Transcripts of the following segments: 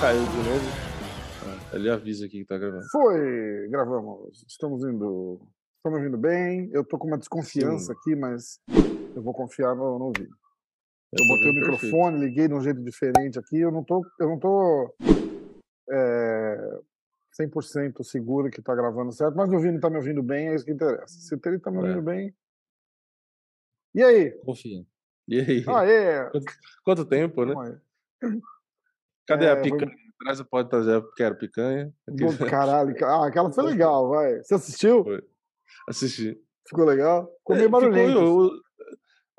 Caiu de novo. Ah, ele avisa aqui que tá gravando. Foi, gravamos. Estamos indo. Estamos indo bem. Eu tô com uma desconfiança Sim. aqui, mas eu vou confiar no, no vídeo. Eu tô botei o vendo perfeito. microfone, liguei de um jeito diferente aqui. Eu não tô, eu não tô é, 100% seguro que tá gravando certo, mas o Vini tá me ouvindo bem, é isso que interessa. Se ele tá me É. ouvindo bem. E aí? Confia. E aí? Ah, é. Quanto tempo, né? Cadê É, a vou- picanha? Traz, pode trazer, quero picanha. Bom, caralho, ca- ah, aquela foi legal, vai. Você assistiu? Foi. Assisti. Ficou legal? Ficou É, meio ficou- barulhento. eu-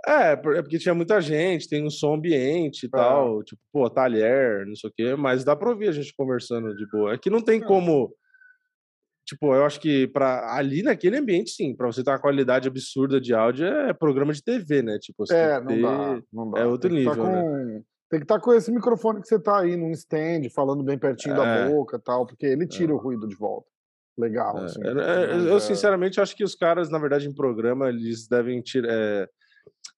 É, é porque tinha muita gente, tem um som ambiente e tal, tipo, pô, talher, não sei o quê, mas dá pra ouvir a gente conversando de boa. É que não tem É. como. Tipo, eu acho que para ali naquele ambiente, sim, pra você ter uma qualidade absurda de áudio, é programa de TV, né? Tipo, você É, não ter- dá, não dá. é outro que tá nível, né? com- Tem que estar com esse microfone que você tá aí num stand, falando bem pertinho da É. boca e tal, porque ele tira o ruído de volta. Legal, É, assim. eu- eu, é, sinceramente acho que os caras, na verdade, em programa, eles devem tir- é,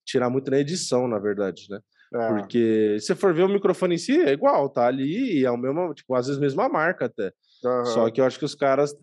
tirar muito na edição, na verdade, né? é, Porque se você for ver o microfone em si, é igual, tá ali, e é o mesmo, tipo, às vezes mesma marca até. aham. Só que eu acho que os caras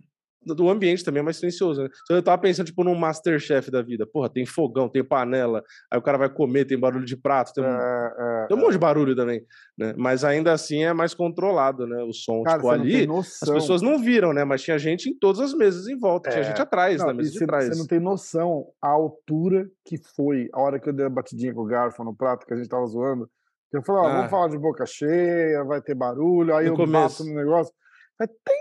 do ambiente também é mais silencioso, né? Então eu tava pensando, tipo, num Masterchef da vida. Porra, tem fogão, tem panela, aí o cara vai comer, tem barulho de prato, tem, um- É, é, tem um monte de barulho também, né? Mas ainda assim é mais controlado, né? O som, Cara, tipo, você ali, as pessoas não viram, né? Mas tinha gente em todas as mesas em volta, tinha É. gente atrás, Não, na mesa você, de trás. você não tem noção a altura que foi a hora que eu dei a batidinha com o garfo no prato, que a gente tava zoando. Eu falei, ó, Ah. vamos falar de boca cheia, vai ter barulho, aí No eu começo. bato no negócio. Aí tem,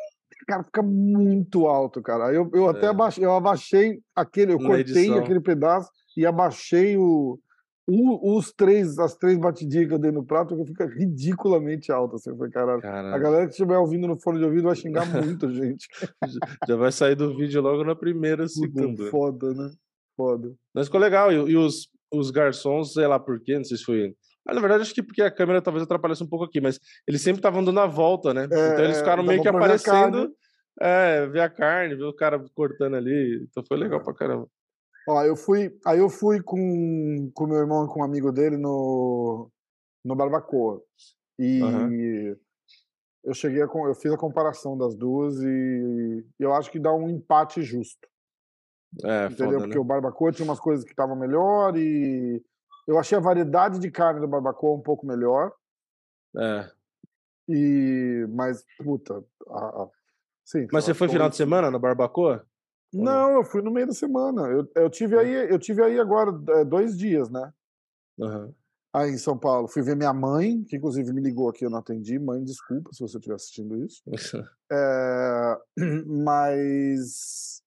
cara, fica muito alto, cara. Eu, eu até É. abaixei, eu abaixei aquele, eu Na cortei edição. aquele pedaço e abaixei o, o- os três, as três batidinhas que eu dei no prato, que fica ridiculamente alto, assim. Eu falei, caralho. A galera que estiver ouvindo no fone de ouvido vai xingar muito, gente. já vai sair do vídeo logo na primeira, Puta, segunda. foda, né? Foda. Mas ficou legal. E, e os, os garçons, sei lá por quê, não sei se foi. Ah, na verdade, acho que porque a câmera talvez atrapalhasse um pouco aqui, mas eles sempre estavam dando a volta, né? É, então eles ficaram meio que aparecendo. É, ver a carne, ver o cara cortando ali. Então foi legal É. pra caramba. Ó, eu fui, aí eu fui com com meu irmão e com um amigo dele no no Barbacoa. E Aham. eu cheguei a, eu fiz a comparação das duas e eu acho que dá um empate justo, É, entendeu? foda, Porque né? o Barbacoa tinha umas coisas que estavam melhor e eu achei a variedade de carne do Barbacoa um pouco melhor É. e mas puta, a, a- sim. Mas você foi final de semana no Barbacoa? não? Eu fui no meio da semana. Eu, eu tive É. aí, eu tive aí agora é, dois dias, né? Aham. aí em São Paulo. Fui ver minha mãe, que inclusive me ligou aqui, eu não atendi. Mãe, desculpa se você estiver assistindo isso. É, mas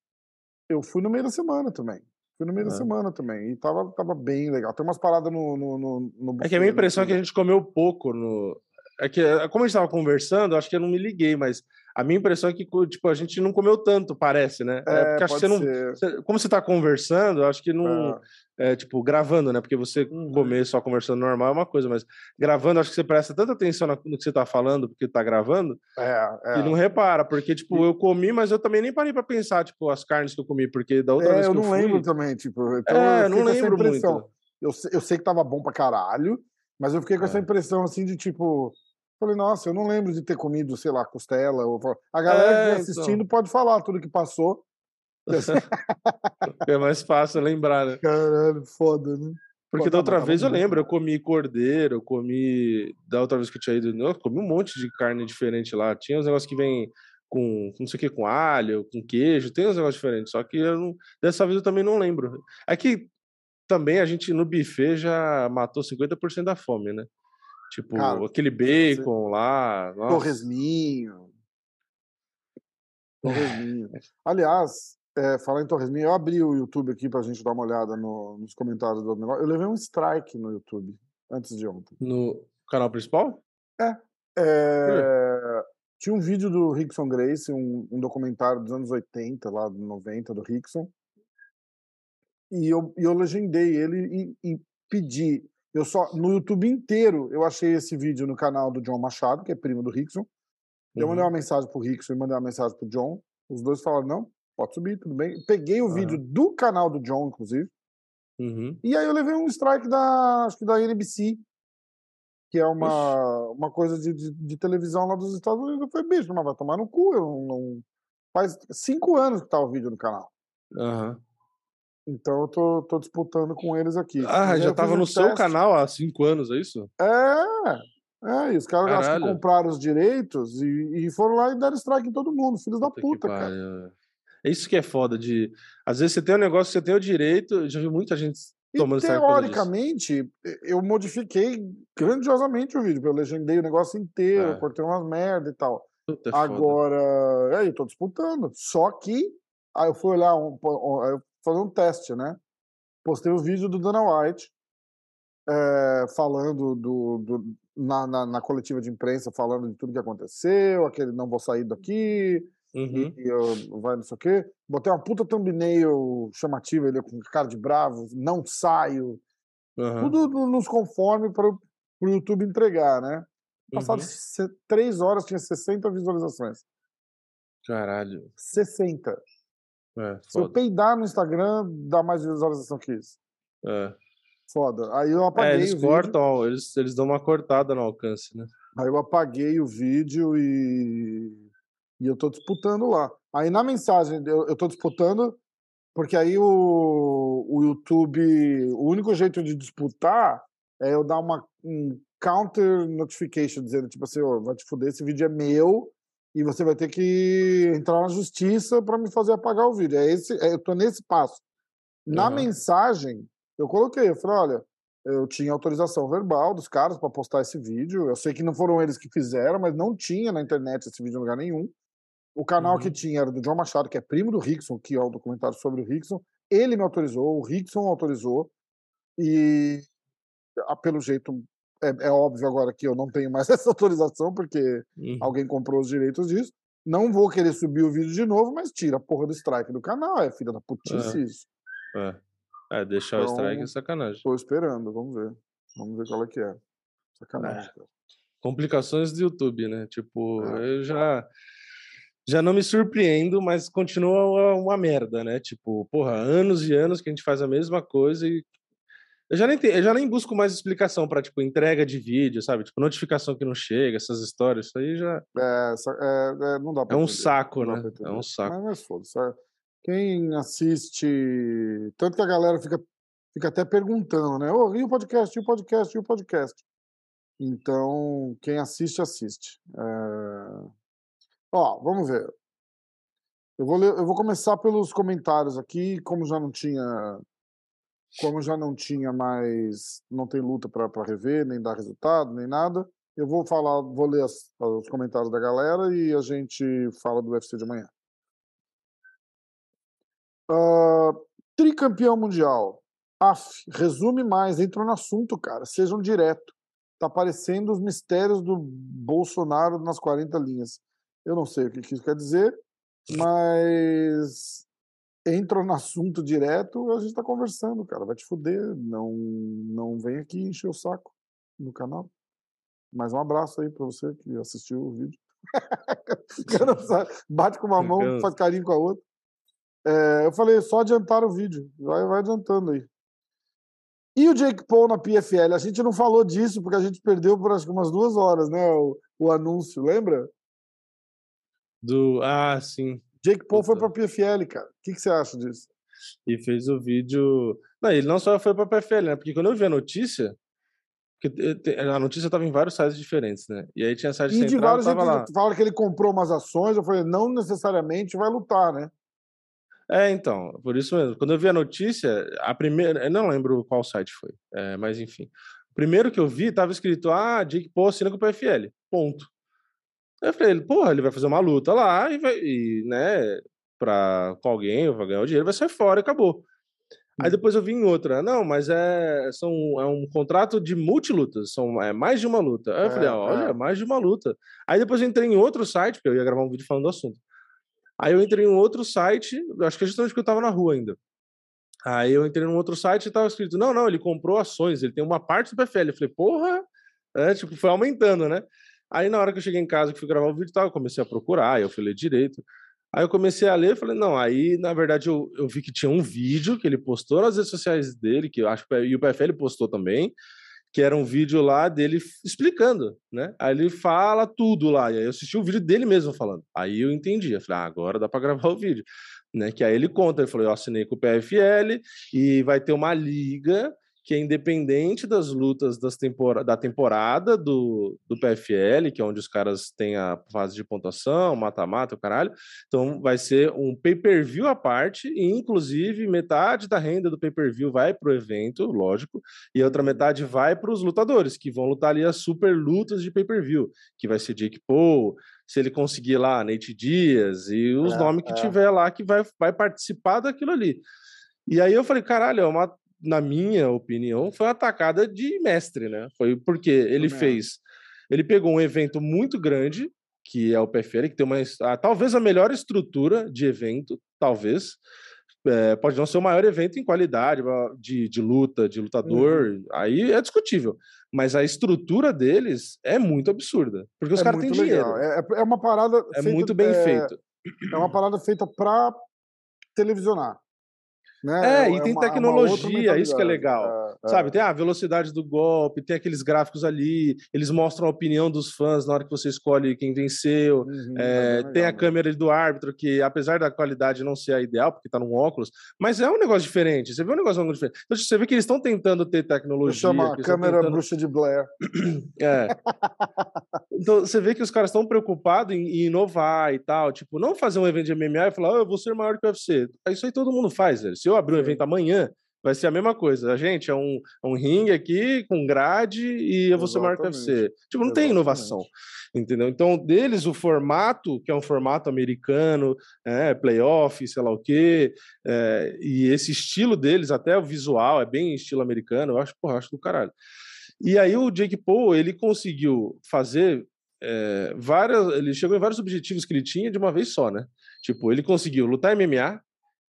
eu fui no meio da semana também. Fui no meio da Ah. semana também. E tava, tava bem legal. Tem umas paradas no. no, no, no É que a minha buffet, impressão é que a gente comeu pouco no. É que, como a gente tava conversando, acho que eu não me liguei, mas a minha impressão é que, tipo, a gente não comeu tanto, parece, né? É, porque acho que você não. você- Como você tá conversando, acho que não. É. é, tipo, gravando, né? Porque você Uhum. comer só conversando normal é uma coisa, mas gravando, acho que você presta tanta atenção no que você tá falando, porque tá gravando, É, é. e não repara. Porque, tipo, eu comi, mas eu também nem parei pra pensar, tipo, as carnes que eu comi, porque da outra É, vez eu eu não fui. lembro também, tipo. Então É, eu não lembro muito. Eu, eu sei que tava bom pra caralho, mas eu fiquei com essa É. impressão assim de tipo. Falei, nossa, eu não lembro de ter comido, sei lá, costela. Ou... A galera que É, então. assistindo pode falar tudo que passou. É mais fácil lembrar, né? Caralho, foda, né? Porque Pô, da outra mas vez eu tava muito lembro, eu comi cordeiro, eu comi. Da outra vez que eu tinha ido, eu comi um monte de carne diferente lá. Tinha uns negócios que vem com não sei o que, com alho, com queijo, tem uns negócios diferentes. Só que eu não- dessa vez eu também não lembro. É que também a gente no buffet já matou 50% da fome, né? Tipo, Cara, aquele bacon lá. Nossa. Torresminho. Torresminho. Aliás, é, falar em Torresminho, eu abri o YouTube aqui pra gente dar uma olhada no- nos comentários do negócio. Eu levei um strike no YouTube antes de ontem. No canal principal? É, tinha um vídeo do Rickson Grace, um, um documentário dos anos 80, lá, 90, do Rickson. E eu, eu legendei ele e, e pedi. Eu só, no YouTube inteiro, eu achei esse vídeo no canal do John Machado, que é primo do Rickson. Eu mandei Uhum. uma mensagem pro Rickson e mandei uma mensagem pro John. Os dois falaram, não, pode subir, tudo bem. Peguei o Aham. vídeo do canal do John, inclusive. Uhum. E aí eu levei um strike da, acho que da NBC, que é uma, uma coisa de, de, de televisão lá dos Estados Unidos. Eu falei, bicho, mas vai tomar no cu. Eu não, não- Faz cinco anos que tá o vídeo no canal. Aham. Então eu tô, tô disputando com eles aqui. Ah, já eu tava um no seu teste. canal há cinco anos, é isso? É, é, e os caras acho que compraram os direitos e, e foram lá e deram strike em todo mundo, filhos da Puta cara. pariu. É isso que é foda de. Às vezes você tem um negócio, você tem o direito. Eu já vi muita gente E tomando disso. teoricamente, eu modifiquei grandiosamente o vídeo, eu legendei o negócio inteiro, É. cortei umas merda e tal. Puta, é foda. Agora, aí, tô disputando. Só que, aí eu fui olhar, um, eu fazer um teste, né? Postei o vídeo do Dana White, eh, falando do, do- na, na, na coletiva de imprensa, falando de tudo que aconteceu, aquele não vou sair daqui, Uhum. e eu, vai não sei o quê. Botei uma puta thumbnail chamativa, ele com cara de bravo, não saio, aham, tudo no- nos conforme para o YouTube entregar, né? Passado uhum. três horas tinha 60 visualizações. Caralho. 60. É, Se eu peidar no Instagram, dá mais visualização que isso. É. Foda. Aí eu É, apaguei eles o vídeo. cortam, eles, eles dão uma cortada no alcance, né? Aí eu apaguei o vídeo e, e eu tô disputando lá. Aí na mensagem, eu, eu tô disputando, porque aí o, o YouTube, o único jeito de disputar é eu dar uma um counter notification, dizendo, tipo assim, ó, vai te fuder, esse vídeo é meu e você vai ter que entrar na justiça para me fazer apagar o vídeo. É esse, é, eu tô nesse passo. Na Aham. mensagem, eu coloquei, eu falei, olha, eu tinha autorização verbal dos caras para postar esse vídeo. Eu sei que não foram eles que fizeram, mas não tinha na internet esse vídeo em lugar nenhum. O canal que Uhum. tinha era do John Machado, que é primo do Rickson, que é o documentário sobre o Rickson. Ele me autorizou, o Rickson autorizou. E, pelo jeito, é, é óbvio agora que eu não tenho mais essa autorização, porque Uhum. alguém comprou os direitos disso. Não vou querer subir o vídeo de novo, mas tira a porra do strike do canal. É filha da putice isso. É. É, deixar o strike Então- é sacanagem. Tô esperando, vamos ver. Vamos ver qual é que é. Sacanagem, cara. Complicações do YouTube, né? Tipo, É. eu já. Já não me surpreendo, mas continua uma merda, né? Tipo, porra, anos e anos que a gente faz a mesma coisa e. Eu já nem, te- eu já nem busco mais explicação pra, tipo, entrega de vídeo, sabe? Tipo, notificação que não chega, essas histórias. Isso aí já. É, é, é, não dá pra É um entender, saco, né? É um saco. Mas, mas foda-se. é. Quem assiste. Tanto que a galera fica, fica até perguntando, né? Ô, e o podcast, e o podcast, e o podcast? Então, quem assiste, assiste. É, Ó, vamos ver. Eu vou, ler- eu vou começar pelos comentários aqui, como já não tinha. Como já não tinha mais. Não tem luta para rever, nem dar resultado, nem nada. Eu vou falar, vou ler as- os comentários da galera e a gente fala do UFC de amanhã. Ah, tricampeão mundial. Af, resume mais, entrou no assunto, cara. Sejam direto. Tá parecendo os mistérios do Bolsonaro nas 40 linhas. Eu não sei o que que isso quer dizer, mas entra no assunto direto, a gente tá conversando, cara. Vai te fuder. Não, não vem aqui encher o saco no canal. Mais um abraço aí pra você que assistiu o vídeo. Bate com uma mão, faz carinho com a outra. É, eu falei, só adiantar o vídeo. Vai, vai adiantando aí. E o Jake Paul na PFL? A gente não falou disso, porque a gente perdeu por acho que umas duas horas, né? O, o anúncio, lembra? Do. Ah, sim. Jake Paul foi Puta. pra PFL, cara. O que, que você acha disso? E fez o vídeo. Não, ele não só foi pra PFL, né? Porque quando eu vi a notícia. Porque a notícia tava em vários sites diferentes, né? E aí tinha site E de central, vários tava lá. fala que ele comprou umas ações, eu falei, não necessariamente vai lutar, né? É, então, por isso mesmo. Quando eu vi a notícia, a primeira. Eu não lembro qual site foi, é, mas enfim. O primeiro que eu vi tava escrito: Ah, Jake Paul assina com o PFL. Ponto. Eu falei, porra, ele vai fazer uma luta lá e vai, e, né, pra, com alguém, vai ganhar o dinheiro, vai sair fora e acabou. Aí depois eu vi em outra, não, mas é, são, é um contrato de multilutas, são é mais de uma luta. Aí eu falei, É, olha, é. mais de uma luta. Aí depois eu entrei em outro site, porque eu ia gravar um vídeo falando do assunto. Aí eu entrei em um outro site, acho que é justamente porque eu tava na rua ainda. Aí eu entrei num outro site e tava escrito, não, não, ele comprou ações, ele tem uma parte do PFL. Eu falei, porra, é, tipo, foi aumentando, né? Aí na hora que eu cheguei em casa, que fui gravar o vídeo e tal, eu comecei a procurar, eu fui ler direito. Aí eu comecei a ler, falei, não, aí na verdade eu, eu vi que tinha um vídeo que ele postou nas redes sociais dele, que eu acho que o PFL postou também, que era um vídeo lá dele explicando, né? Aí ele fala tudo lá, e aí eu assisti o vídeo dele mesmo falando. Aí eu entendi, eu falei, ah, agora dá para gravar o vídeo, né? Que aí ele conta, ele falou, eu assinei com o PFL e vai ter uma liga que é independente das lutas das tempora da temporada do, do PFL, que é onde os caras têm a fase de pontuação, mata-mata, o caralho. Então vai ser um pay-per-view à parte, e inclusive metade da renda do pay-per-view vai para o evento, lógico, e a outra metade vai para os lutadores, que vão lutar ali as super lutas de pay-per-view, que vai ser Jake Paul, se ele conseguir lá, Nate Dias, e os é, nomes que é. tiver lá que vai, vai participar daquilo ali. E aí eu falei, caralho, é uma na minha opinião, foi uma atacada de mestre, né? Foi porque ele fez. Ele pegou um evento muito grande, que é o PFL, que tem uma. Ah, talvez a melhor estrutura de evento, talvez. É, pode não ser o maior evento em qualidade de, de luta, de lutador, uhum. aí é discutível. Mas a estrutura deles é muito absurda. Porque os é caras têm dinheiro. É, é, é uma parada. É feita, muito bem é, feito. É uma parada feita para televisionar. Né? É, e é tem uma, tecnologia, isso que é legal. É, sabe, é. tem a velocidade do golpe, tem aqueles gráficos ali, eles mostram a opinião dos fãs na hora que você escolhe quem venceu. Uhum, é, legal, tem a câmera do árbitro, que apesar da qualidade não ser a ideal, porque tá num óculos, mas é um negócio diferente. Você vê um negócio diferente. Então, você vê que eles estão tentando ter tecnologia. Chama a câmera tentando... bruxa de Blair. É. então, você vê que os caras estão preocupados em, em, inovar e tal. Tipo, não fazer um evento de MMA e falar, oh, eu vou ser maior que o UFC. Isso aí todo mundo faz, velho. Se eu abrir um evento amanhã, vai ser a mesma coisa. A gente é um, é um ringue aqui com grade e eu vou ser maior que você. Tipo, não Exatamente. tem inovação, entendeu? Então, deles, o formato, que é um formato americano, é, playoff, sei lá o quê, é, e esse estilo deles, até o visual, é bem estilo americano, eu acho, porra, acho do caralho. E aí o Jake Paul, ele conseguiu fazer é, várias, ele chegou em vários objetivos que ele tinha de uma vez só, né? Tipo, ele conseguiu lutar MMA,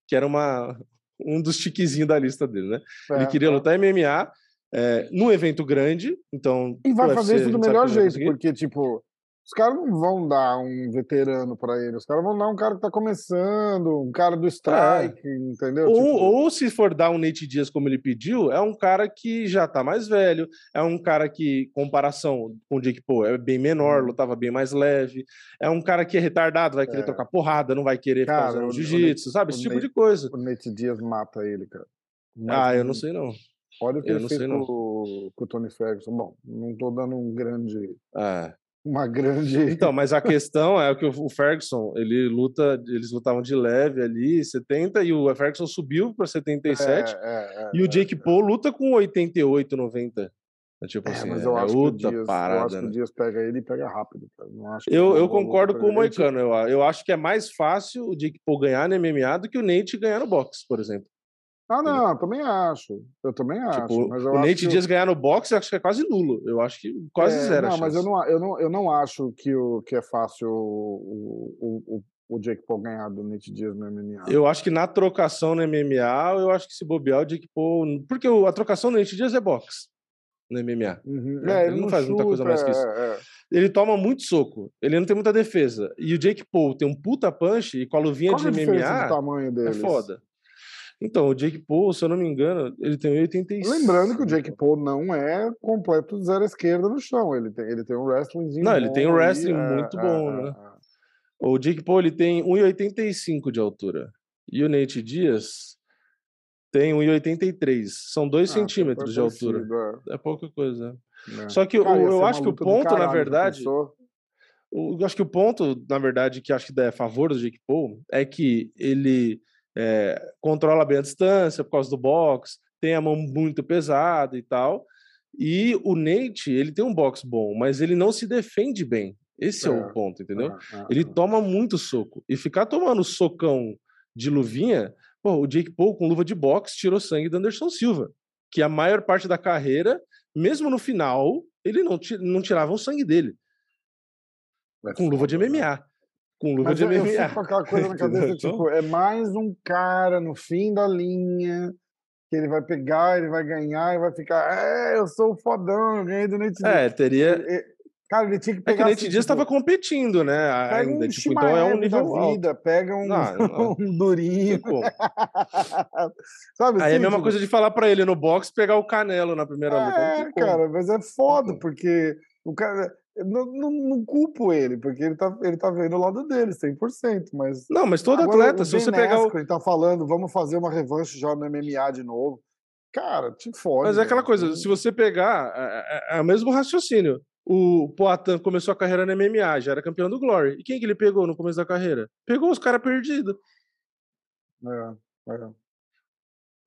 que era uma, um dos tiquezinhos da lista dele, né? É, ele queria é. lutar MMA é, num evento grande, então. E vai fazer isso do melhor jeito, porque, tipo, os caras não vão dar um veterano para ele, os caras vão dar um cara que tá começando, um cara do strike, é. entendeu? Ou, tipo... ou se for dar um Nate Dias como ele pediu, é um cara que já tá mais velho, é um cara que, comparação com o Jake Paul, é bem menor, hum. lutava bem mais leve, é um cara que é retardado, vai querer é. trocar porrada, não vai querer cara, usando jiu-jitsu, sabe? Esse tipo Nate, de coisa. O Nate Dias mata ele, cara. Mas, ah, eu não sei não. Olha o que eu ele fez com o Tony Ferguson. Bom, não tô dando um grande... É uma grande. Então, mas a questão é que o Ferguson, ele luta, eles lutavam de leve ali, 70, e o Ferguson subiu para 77, é, é, é, e o Jake é, Paul luta com 88, 90. É tipo assim, mas eu é acho outra Dias, parada. Eu acho que o? Dias pega ele e pega rápido. eu eu concordo com o Moicano. Eu, eu acho que é mais fácil o Jake Paul ganhar no MMA do que o Nate ganhar no boxe, por exemplo. Ah, não, eu também acho. Eu também acho. Tipo, mas eu o acho Nate Dias ganhar no boxe, acho que é quase nulo. Eu acho que quase é, zero. Não, mas eu não, eu, não, eu não acho que, o, que é fácil o, o, o, o Jake Paul ganhar do Nate Dias no MMA. Eu acho que na trocação no MMA, eu acho que se bobear o Jake Paul. Porque a trocação do Nate Dias é boxe no MMA. Uhum. Né? É, ele, ele, não faz chuta, muita coisa mais que isso. É, é. Ele toma muito soco, ele não tem muita defesa. E o Jake Paul tem um puta punch e com a luvinha Qual de MMA. tamanho É foda. Então, o Jake Paul, se eu não me engano, ele tem 86. Lembrando que o Jake Paul não é completo zero esquerda no chão. Ele tem, ele tem um wrestlingzinho. Não, ele tem um wrestling aí, muito é, bom, é, né? É. O Jake Paul ele tem 1,85 de altura. E o Nate Dias tem 1,83. São 2 ah, centímetros de altura. É. é. pouca coisa. É. Só que Cara, eu, eu acho que o ponto, caralho, na verdade. Eu acho que o ponto, na verdade, que acho que dá a favor do Jake Paul é que ele é, controla bem a distância por causa do box, tem a mão muito pesada e tal. E o Nate, ele tem um box bom, mas ele não se defende bem. Esse é, é o ponto, entendeu? É, é, ele é. toma muito soco. E ficar tomando socão de luvinha, pô, o Jake Paul com luva de boxe tirou sangue do Anderson Silva, que a maior parte da carreira, mesmo no final, ele não, não tirava o sangue dele. com luva de MMA. Com luva Mas de MMA. Eu fico com aquela coisa na cabeça, tipo, é mais um cara no fim da linha que ele vai pegar, ele vai ganhar e vai ficar, é, eu sou o fodão, eu ganhei do Nate É, teria... Cara, ele tinha que É que pegar. o assim, Nate Diaz tipo, estava competindo, né? Ainda. um Tipo, então é um nível da alto. vida, pega um, Não, não. um durinho. Pô, Sabe Aí é a assim, mesma tipo, coisa de falar pra ele no box pegar o Canelo na primeira luta. Não tem É, como. cara, mas é foda, porque o cara. Não, não, não culpo ele, porque ele tá, ele tá vendo o lado dele, 100%, mas. Não, mas todo Agora, atleta, se você pegar o. Askren tá falando, vamos fazer uma revanche já no MMA de novo. Cara, te fode. Mas é aquela coisa, se você pegar, é, é- é o mesmo raciocínio. O Poatan começou a carreira no MMA, já era campeão do Glory. E quem que ele pegou no começo da carreira? Pegou os caras perdidos. É, é.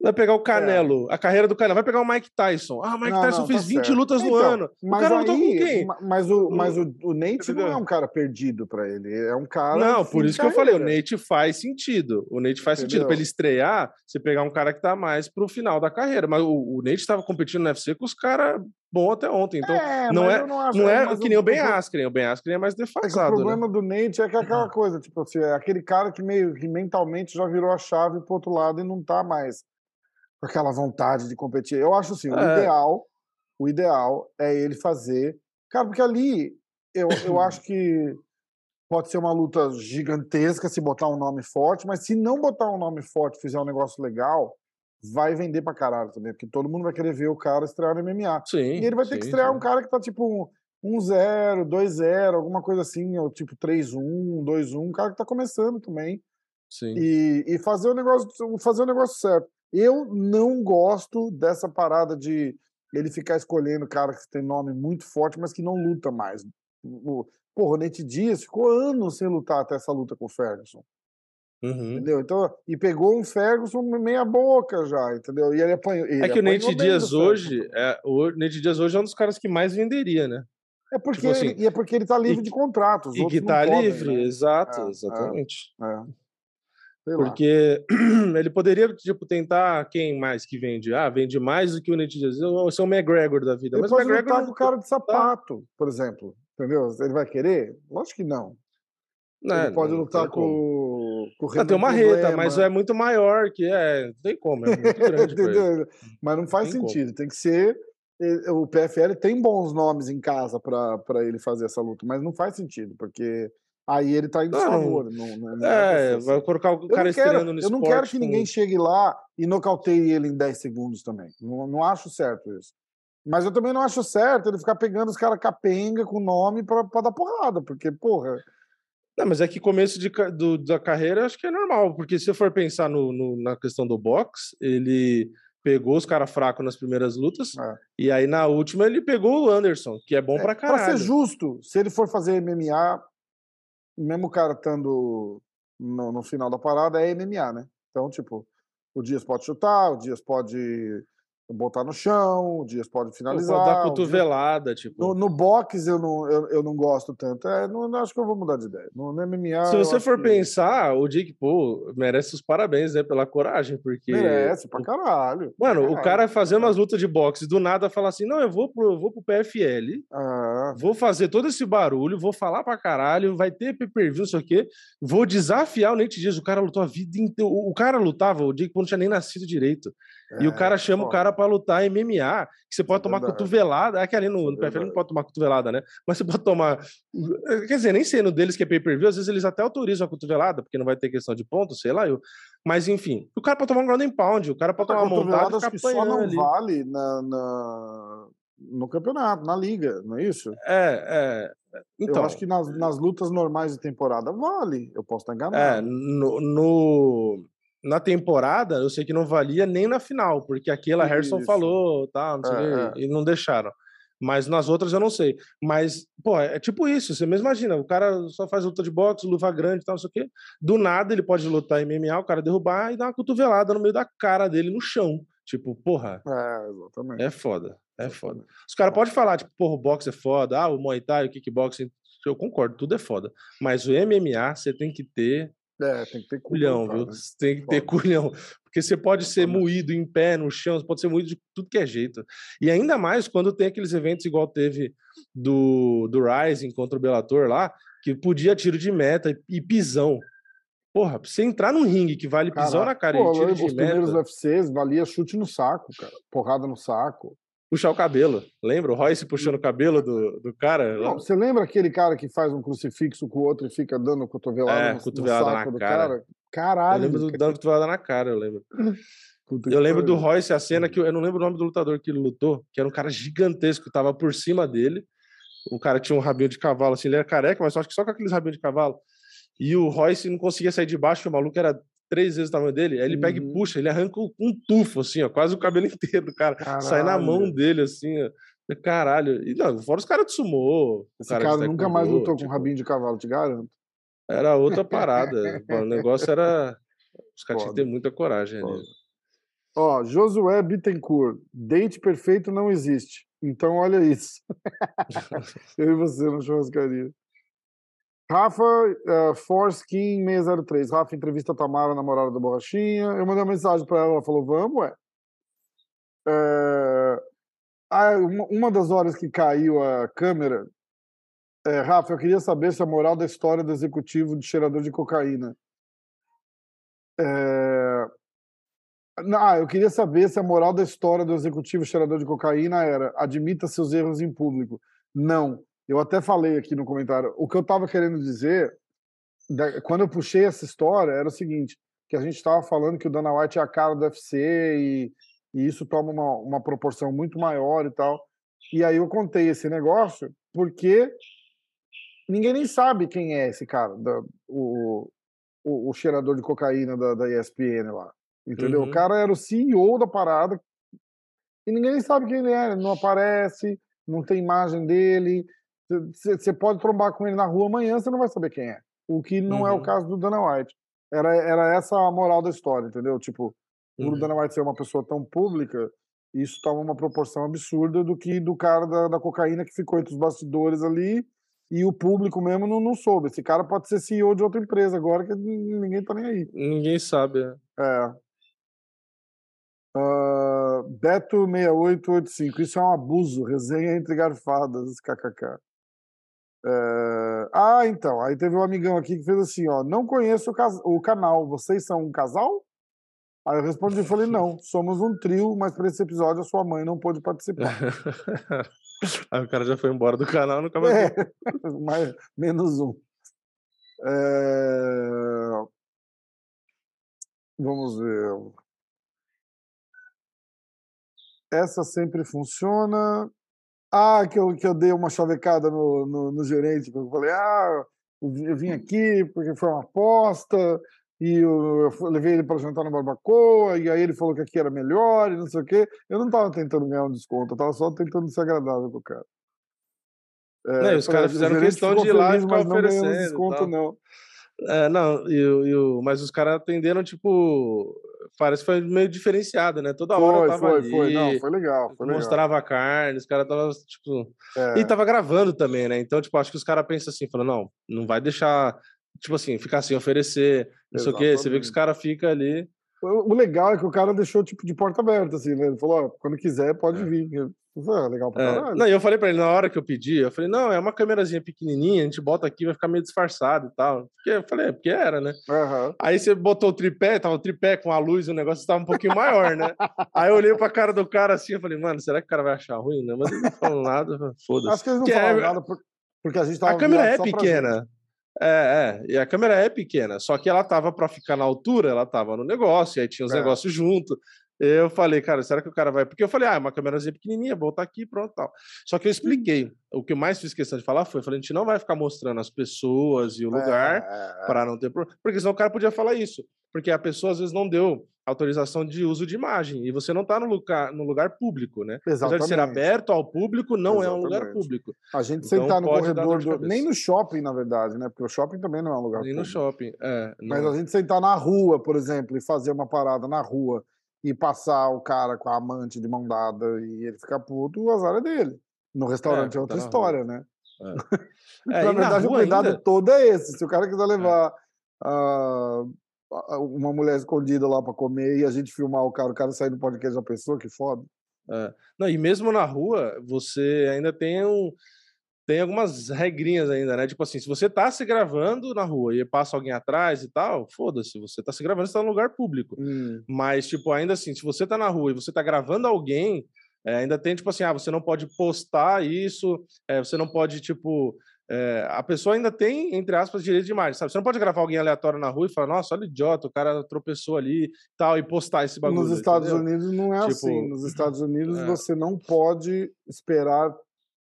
Vai pegar o Canelo, a carreira do Canelo. Vai pegar o Mike Tyson. Ah, o Mike Não, Tyson não, fez tá 20 certo. lutas no Então, ano. O Mas cara lutou com aí, quem? ma- mas o, mas O- o, o Nate não é um cara perdido pra ele, é um cara. Não, por isso que eu falei, o carreira. Nate faz sentido. O Nate faz sentido. Entendeu? Pra ele estrear, você pegar um cara que tá mais pro final da carreira. Mas o, o Nate estava competindo no UFC com os caras bons até ontem. Então, É, não é- não acho. não é mas que nem o Ben Askren. O Ben Askren é mais É o defasado, né? problema do Nate é que é aquela coisa, tipo assim, é aquele cara que meio que mentalmente já virou a chave pro outro lado e não tá mais com aquela vontade de competir. Eu acho assim, o É. ideal, o ideal é ele fazer. Cara, porque ali eu, eu acho que pode ser uma luta gigantesca se botar um nome forte, mas se não botar um nome forte e fizer um negócio legal, vai vender pra caralho também, porque todo mundo vai querer ver o cara estrear no MMA. Sim. E ele vai ter que sim, estrear sim. um cara que tá tipo um 1-0, 2-0, alguma coisa assim, ou tipo 3-1, 2-1, um cara que tá começando também. Sim. E, e fazer o negócio fazer o negócio certo. Eu não gosto dessa parada de ele ficar escolhendo cara que tem nome muito forte, mas que não luta mais. Porra, o Nate Diaz ficou anos sem lutar até essa luta com o Ferguson, Uhum. entendeu? Então, e pegou um Ferguson meia boca já, entendeu? E ele apanhou. ele É que o Nate Dias hoje, é, o Nate Dias hoje é um dos caras que mais venderia, né? É porque, Tipo assim, ele, e é porque ele tá livre de contrato. Os E que tá livre, né? exato, É, é. exatamente. É. Sei lá. Porque ele poderia, tipo, tentar quem mais que vende? Ah, vende mais do que o Nate Diaz. Esse é o McGregor da vida. Ele Mas o McGregor lutar com o cara de sapato, por exemplo. Entendeu? Ele vai querer? Lógico que não. não, ele pode não lutar como. com, com o Renan tem uma reta, mas é muito maior que é. Não tem como, é muito grande. Mas não faz Tem como. sentido. Tem que ser. O PFL tem bons nomes em casa para ele fazer essa luta, mas não faz sentido, porque aí ele tá em desfavor. Não, não, não pra É, assim. vai colocar o Eu cara estreando no eu não esporte. quero que com- ninguém chegue lá e nocauteie ele em 10 segundos também. Não, não acho certo isso. Mas eu também não acho certo ele ficar pegando os caras capenga com nome pra, pra dar porrada, porque, porra. Não, mas é que começo de, do- da carreira eu acho que é normal, porque se você for pensar no, no- na questão do boxe, ele pegou os caras fracos nas primeiras lutas, É. e aí na última ele pegou o Anderson, que é bom pra Pra caralho. ser justo, se ele for fazer MMA, mesmo o cara estando no, no final da parada, é MMA, né? Então, tipo, o Dias pode chutar, o Dias pode botar no chão, o Dias pode Pô, finalizar. pode dar o Dias- cotovelada, tipo. No, no boxe eu não, eu, eu não gosto tanto. É, não, não acho que eu vou mudar de ideia. No, no MMA. Se você for que pensar, o Jake Paul merece os parabéns, né, pela coragem, porque Merece pra caralho. pra Mano, o caralho. cara fazendo as lutas de boxe do nada fala assim: "Não, eu vou pro, eu vou pro PFL, Ah, vou fazer todo esse barulho, vou falar pra caralho, vai ter pay-per-view, não sei o quê, vou desafiar o Nate Diaz. O cara lutou a vida inteira. O o cara lutava, o Jake Paul não tinha nem nascido direito. E o é, cara chama o cara pra lutar MMA, que você pode é tomar verdade. cotovelada. É que ali no, é no PFL não pode tomar cotovelada, né? Mas você pode tomar. Quer dizer, nem sei no deles que é pay-per-view, às vezes eles até autorizam a cotovelada, porque não vai ter questão de ponto, sei lá. Eu... Mas enfim, o cara pode tomar um ground and pound, o cara pode tomar uma montada acho que só não ali. vale na, na- no campeonato, na liga, não é isso? É, é. Então, eu acho que nas, nas lutas normais de temporada vale. Eu posso estar é, enganado. no, no- na temporada, eu sei que não valia nem na final, porque aquela Harrison Isso. falou, tá, não sei o É, quê, e não deixaram. Mas nas outras eu não sei. Mas, pô, é tipo isso, você mesmo imagina, o cara só faz luta de boxe, luva grande e tal, não sei o quê. Do nada ele pode lutar MMA, o cara derrubar e dar uma cotovelada no meio da cara dele no chão. Tipo, porra, É, exatamente. é foda, é foda. Os caras podem falar, tipo, porra, o boxe é foda, ah, o Muay Thai, o kickboxing, eu concordo, tudo é foda. Mas o MMA, você tem que ter É, tem que ter culhão, cara, viu? né? Tem que ter culhão. Porque você pode ser moído em pé, no chão, você pode ser moído de tudo que é jeito. E ainda mais quando tem aqueles eventos igual teve do, do Rising contra o Bellator lá, que podia tiro de meta e, pisão. Porra, pra você entrar num ringue que vale pisão Caraca, na cara pô, e tiro os de primeiros meta. UFCs valia chute no saco, cara. Porrada no saco. Puxar o cabelo. Lembra? O Royce puxando o cabelo do, do cara? Não, você lembra aquele cara que faz um crucifixo com o outro e fica dando cotovelada, É, no, cotovelada no na saco do cara. cara? Eu Caralho. lembro do cara. dando cotovelada na cara, eu lembro. Eu lembro do. Royce, a cena que eu, eu não lembro o nome do lutador que ele lutou, que era um cara gigantesco, tava por cima dele. O cara tinha um rabinho de cavalo, assim, ele era careca, mas acho que só com aqueles rabinhos de cavalo. E o Royce não conseguia sair de baixo, o maluco era três vezes o tamanho dele. Aí ele pega Uhum. e puxa, ele arranca um um tufo, assim, ó, quase o cabelo inteiro do cara. Sai na mão Caralho. dele, assim, ó. Caralho. E não, fora os caras de sumô. o Esse cara, cara, nunca mais lutou com tipo, rabinho de cavalo, te garanto. Era outra parada. o negócio era. Os caras tinham que ter muita coragem ali. Ó, Josué Bittencourt, date perfeito não existe. Então olha isso. Eu e você na churrascaria. Rafa, uh, Foreskin 603. Rafa entrevista a Tamara, namorada da Borrachinha. Eu mandei uma mensagem pra ela, ela falou, vamos, ué. Uma, uma das horas que caiu a câmera, é, Rafa, eu queria saber se a moral da história do executivo de cheirador de cocaína. É, ah, eu queria saber se a moral da história do executivo cheirador de cocaína era admita seus erros em público. Não. Eu até falei aqui no comentário. O que eu estava querendo dizer, quando eu puxei essa história, era o seguinte: que a gente estava falando que o Dana White é a cara do UFC e, e isso toma uma, uma proporção muito maior e tal. E aí eu contei esse negócio porque ninguém nem sabe quem é esse cara, da- o, o, o cheirador de cocaína da, da ESPN lá. Entendeu? Uhum. O cara era o CEO da parada e ninguém nem sabe quem ele é, ele não aparece, não tem imagem dele. Você pode trombar com ele na rua amanhã, você não vai saber quem é. O que não é o Uhum. caso do Dana White. Era, era essa a moral da história, entendeu? Tipo, por o Uhum. Dana White ser uma pessoa tão pública, isso toma uma proporção absurda do que do cara da, da cocaína que ficou entre os bastidores ali e o público mesmo não, não soube. Esse cara pode ser CEO de outra empresa agora que ninguém tá nem aí. Ninguém sabe. é. É. Ah, Beto 6885, isso é um abuso, resenha entre garfadas, kkk. É, Ah, então, aí teve um amigão aqui que fez assim, ó, não conheço o, cas- o canal, vocês são um casal? Aí eu respondi e falei, não, somos um trio, mas para esse episódio a sua mãe não pôde participar. Aí o cara já foi embora do canal, nunca mais. É, mais, menos um. É, Vamos ver. Essa sempre funciona. Ah, que eu, que eu dei uma chavecada no, no, no gerente, que eu falei, ah, eu vim- aqui porque foi uma aposta, e eu, eu levei ele para jantar no Barbacoa, e aí ele falou que aqui era melhor, e não sei o quê. Eu não estava tentando ganhar um desconto, eu estava só tentando ser agradável com o cara. É, Não, os caras "O fizeram questão de ir lá e ficar mas não ganhamos oferecendo desconto, não. É, não, e, e mas os caras atenderam, tipo, parece que foi meio diferenciado, né? Toda hora eu Foi, tava foi, ali, foi. Não, foi legal, foi legal. mostrava a carne, os caras tava, tipo... É, E tava gravando também, né? Então, tipo, acho que os caras pensam assim, falam, não, não vai deixar, tipo assim, ficar sem oferecer, não sei o quê. Você vê que os caras ficam ali... O o legal é que o cara deixou tipo de porta aberta, assim, né? Ele falou, ó, quando quiser, pode É. vir. Ah, legal pra É, caralho. não, e eu falei pra ele, na hora que eu pedi, eu falei, não, é uma câmerazinha pequenininha, a gente bota aqui, vai ficar meio disfarçado e tal. Porque eu falei, é, porque era, né? Aham. Aí você botou o tripé, tava o tripé com a luz, o negócio tava um pouquinho maior, né? Aí eu olhei pra cara do cara assim, eu falei, mano, será que o cara vai achar ruim? Né? Mas ele não falou nada, foda-se. Acho que eles não Que é- nada por- porque a gente tava A câmera é pequena. É, é, e a câmera é pequena, só que ela tava pra ficar na altura, ela tava no negócio, e aí tinha os É. negócios junto. Eu falei, cara, será que o cara vai? Porque eu falei, ah, é uma câmerazinha pequenininha, vou botar aqui, pronto, tal. Só que eu expliquei. O que eu mais fiz questão de falar foi, eu falei, a gente não vai ficar mostrando as pessoas e o gente. lugar, É, é, para não ter problema. Porque senão o cara podia falar isso. Porque a pessoa às vezes não deu autorização de uso de imagem. E você não está no lugar, no lugar público, né? Apesar de ser Exatamente. aberto ao público, não é um lugar Exatamente. público. A gente Então sentar no corredor, do... nem no shopping, na verdade, né? Porque o shopping também não é um lugar Nem no público. shopping. É, Mas não. a gente sentar na rua, por exemplo, e fazer uma parada na rua e passar o cara com a amante de mão dada e ele ficar puto, o azar é dele. No restaurante é, tá outra na rua. história, né? É, Na e na verdade, o rua cuidado ainda- É. todo é esse. Se o cara quiser levar ah, a- uma mulher escondida lá pra comer e a gente filmar o cara, o cara sair do podcast da pessoa, que foda. É. Não, e mesmo na rua, você ainda tem um. Tem algumas regrinhas ainda, né? Tipo assim, se você tá se gravando na rua e passa alguém atrás e tal, foda-se, você tá se gravando, você tá no lugar público. Hum, Mas, tipo, ainda assim, se você tá na rua e você tá gravando alguém, É, ainda tem, tipo assim, ah, você não pode postar isso, é, você não pode, tipo. É, a pessoa ainda tem, entre aspas, direito de imagem, sabe? Você não pode gravar alguém aleatório na rua e falar, nossa, olha idiota, o cara tropeçou ali tal, e postar esse bagulho. Nos Estados entendeu? Unidos não é tipo, assim. Nos Estados Unidos é. você não pode esperar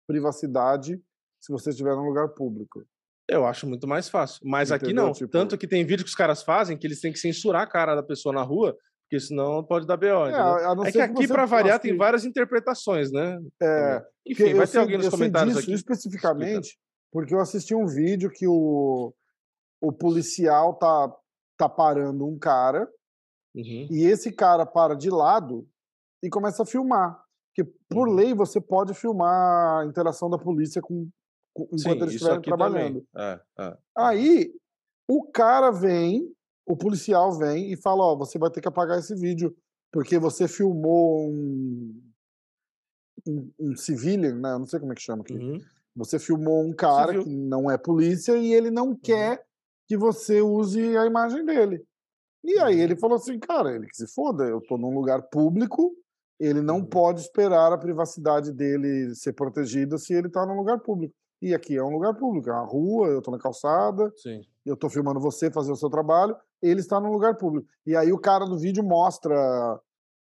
privacidade se você estiver num lugar público. Eu acho muito mais fácil. Mas Entendeu? aqui não. Tipo... Tanto que tem vídeo que os caras fazem que eles têm que censurar a cara da pessoa na rua, porque senão pode dar BO. É, é que aqui, para variar, tem várias interpretações, né? É, Enfim, vai ter sei, alguém nos comentários disso, aqui. especificamente porque eu assisti um vídeo que o, o policial tá, tá parando um cara uhum. e esse cara para de lado e começa a filmar. Porque, por uhum. lei, você pode filmar a interação da polícia com enquanto Sim, eles estiverem trabalhando. É, é. Aí, o cara vem, o policial vem e fala: Ó, você vai ter que apagar esse vídeo, porque você filmou um, um, um civilian, né? Eu não sei como é que chama aqui. Uhum. Você filmou um cara que não é polícia e ele não uhum. quer que você use a imagem dele. E aí uhum. ele falou assim, cara, ele que se foda, eu tô num lugar público, ele não uhum. pode esperar a privacidade dele ser protegida se ele tá num lugar público. E aqui é um lugar público, é uma rua, eu tô na calçada, Sim. eu tô filmando você fazer o seu trabalho, ele está num lugar público. E aí o cara do vídeo mostra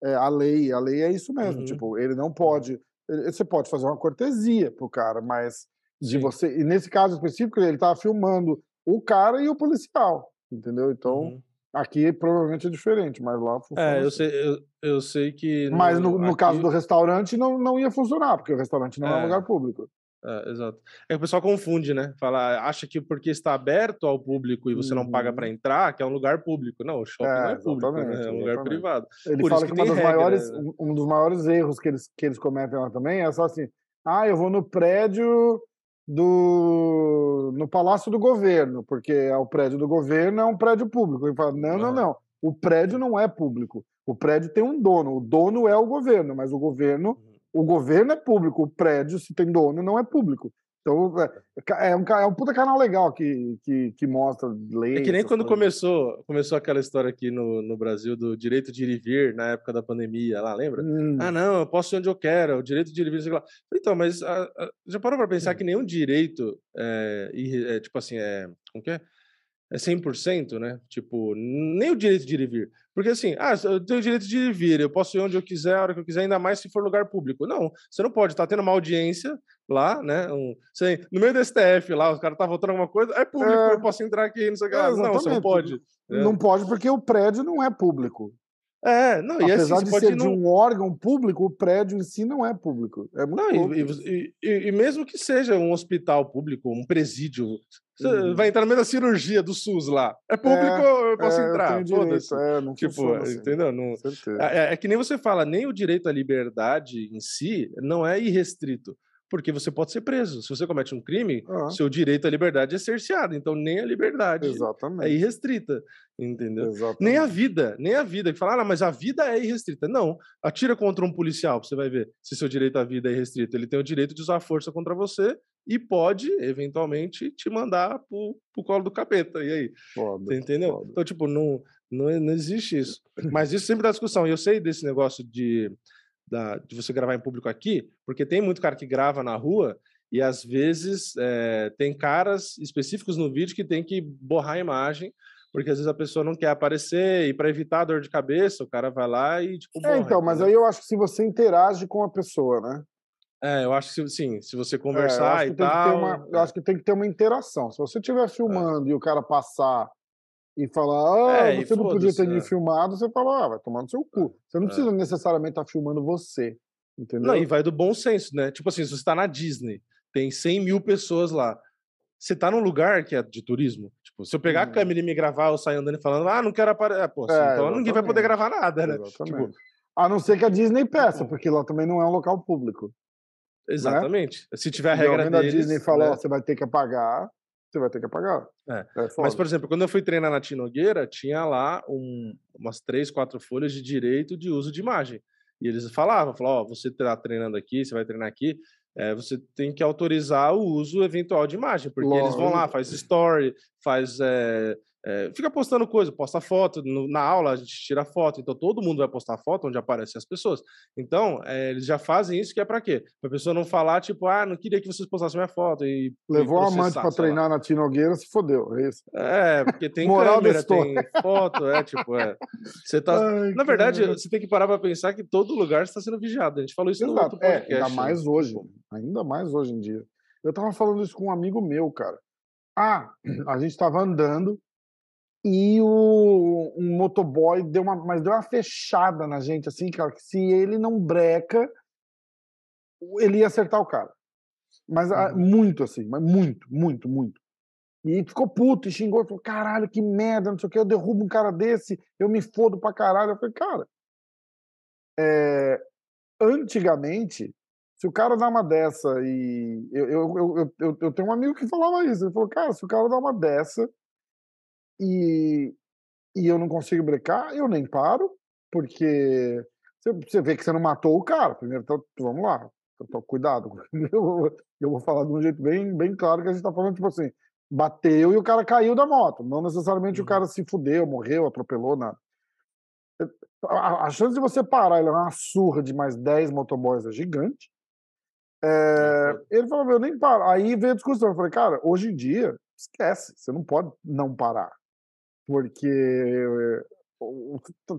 é, a lei, a lei é isso mesmo, uhum. tipo, ele não pode você pode fazer uma cortesia pro cara, mas de Sim. você. E nesse caso específico, ele estava filmando o cara e o policial, entendeu? Então. Uhum. Aqui provavelmente é diferente, mas lá funciona. É, eu, assim. sei, eu, eu sei que. Mas no, no aqui... caso do restaurante não, não ia funcionar, porque o restaurante não é, é lugar público. É, exato. É que o pessoal confunde, né? Fala, acha que porque está aberto ao público e você uhum. não paga para uhum. entrar, que é um lugar público. Não, o shopping é, não é público, né? é um lugar privado. Ele Por fala que, que regra, maiores, né? um dos maiores erros que eles, que eles cometem lá também é só assim: ah, eu vou no prédio do no Palácio do Governo, porque é o prédio do governo é um prédio público. Ele fala, não, não, não. O prédio não é público. O prédio tem um dono. O dono é o governo, mas o governo o governo é público, o prédio, se tem dono, não é público. Então, é, é um, é um puta canal legal que, que, que mostra leis. É que nem quando começou, começou aquela história aqui no, no Brasil do direito de ir e vir na época da pandemia, lá, lembra? Hum. Ah, não, eu posso ir onde eu quero, o direito de ir e vir. Lá. Então, mas a, a, já parou para pensar hum. que nenhum direito, é, é, tipo assim, é. Como que é? é 100%, né? Tipo, nem o direito de ir e vir. Porque assim, ah, eu tenho o direito de ir e vir, eu posso ir onde eu quiser, a hora que eu quiser, ainda mais se for lugar público. Não, você não pode estar tá tendo uma audiência lá, né? Um, sei, no meio do STF lá, os caras tá votando alguma coisa, é público, é... eu posso entrar aqui, não sei o que lá. É, não, você não pode. Não é. pode porque o prédio não é público. É, não, e Apesar assim, de ser de um órgão público, o prédio em si não é público. É muito não, e, e, e, mesmo que seja um hospital público, um presídio, você vai entrar na mesma cirurgia do SUS lá. É público, é, eu posso é, entrar. Foda-se. É, não tipo, assim. entendeu? Não, é, é, é que nem você fala, nem o direito à liberdade em si não é irrestrito porque você pode ser preso. Se você comete um crime, ah. seu direito à liberdade é cerceado. Então, nem a liberdade é Exatamente. é irrestrita. Entendeu? Exatamente. Nem a vida, nem a vida. Que fala, ah, mas a vida é irrestrita. Não. Atira contra um policial, você vai ver se seu direito à vida é irrestrito. Ele tem o direito de usar força contra você e pode, eventualmente, te mandar pro, pro colo do capeta. E aí? Foda, entendeu? Foda. Então, tipo, não, não, não existe isso. Mas isso sempre dá discussão. E eu sei desse negócio de da, de você gravar em público aqui, porque tem muito cara que grava na rua e às vezes é, tem caras específicos no vídeo que tem que borrar a imagem, porque às vezes a pessoa não quer aparecer e para evitar dor de cabeça, o cara vai lá e tipo. Borra, é, então, mas aí eu acho que se você interage com a pessoa, né? É, eu acho que sim, se você conversar é, e tal. Uma, eu acho que tem que ter uma interação. Se você estiver é. filmando é. e o cara passar e falar, ah, é, você não podia ter me é. filmado, você fala, ah, vai tomar no seu cu. Você não é. precisa necessariamente estar tá filmando você, entendeu? Não, e vai do bom senso, né? Tipo assim, se você está na Disney, tem 100 mil pessoas lá, você tá num lugar que é de turismo. Tipo, se eu pegar hum. a uhum. câmera e me gravar, eu sair andando e falando, ah, não quero aparecer. Pô, assim, é, então ninguém vai poder gravar nada, né? Tipo, a não ser que a Disney peça, porque lá também não é um local público. Né? Exatamente. Né? Se tiver a regra deles... a Disney falou, né? você vai ter que apagar, você vai ter que apagar. É. É Mas, por exemplo, quando eu fui treinar na Tinogueira, tinha lá um, umas três, quatro folhas de direito de uso de imagem. E eles falavam, falavam, ó, você está treinando aqui, você vai treinar aqui, é, você tem que autorizar o uso eventual de imagem, porque Lógico. eles vão lá, faz story, faz é, é, fica postando coisa, posta foto, no, na aula a gente tira foto, então todo mundo vai postar foto onde aparecem as pessoas. Então, é, eles já fazem isso que é para quê? Pra pessoa não falar, tipo, ah, não queria que vocês postassem minha foto. E, Levou e a amante para treinar na Tina se fodeu, é isso? É, porque tem câmera, tem foto, é, tipo, é. Você tá... Ai, na verdade, você tem que parar para pensar que todo lugar está sendo vigiado. A gente falou isso Exato. no outro podcast. É, ainda mais né? hoje, ainda mais hoje em dia. Eu tava falando isso com um amigo meu, cara. Ah, a gente tava andando e o um motoboy deu uma, mas deu uma fechada na gente, assim, cara, que se ele não breca, ele ia acertar o cara. Mas ah, uhum. muito, assim, mas muito, muito, muito. E ficou puto e xingou, falou, caralho, que merda, não sei o que, eu derrubo um cara desse, eu me fodo pra caralho. Eu falei, cara, é, antigamente, se o cara dá uma dessa e. Eu, eu, eu, eu, eu tenho um amigo que falava isso, ele falou, cara, se o cara dá uma dessa e, e eu não consigo brecar, eu nem paro, porque você vê que você não matou o cara. Primeiro, então, vamos lá, então, cuidado. Eu, eu, vou falar de um jeito bem, bem claro que a gente tá falando, tipo assim, bateu e o cara caiu da moto. Não necessariamente uhum. o cara se fudeu, morreu, atropelou, nada. A, a, chance de você parar e levar uma surra de mais 10 motoboys é gigante. É, ele falou, eu nem paro. Aí veio a discussão. Eu falei, cara, hoje em dia, esquece, você não pode não parar porque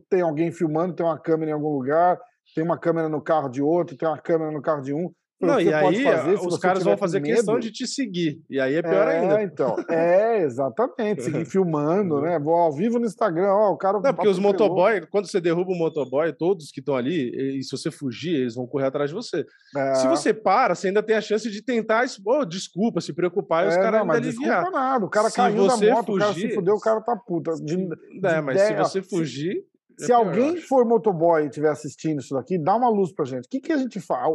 tem alguém filmando, tem uma câmera em algum lugar, tem uma câmera no carro de outro, tem uma câmera no carro de um. Não, e aí fazer, os caras vão fazer medo, questão de te seguir. E aí é pior é, ainda. então. É, exatamente. Seguir filmando, né? Vou ao vivo no Instagram, ó, o cara. Não, porque os motoboy, quando você derruba o motoboy, todos que estão ali, e se você fugir, eles vão correr atrás de você. É. Se você para, você ainda tem a chance de tentar, oh, desculpa, se preocupar, e os é, caras ainda aliviar. Desculpa nada. O cara se caiu da moto, fugir, o cara se fudeu, o cara tá puta. De, de é, mas ideia, se você fugir. Se, é se alguém for motoboy e estiver assistindo isso daqui, dá uma luz pra gente. O que, que a gente faz?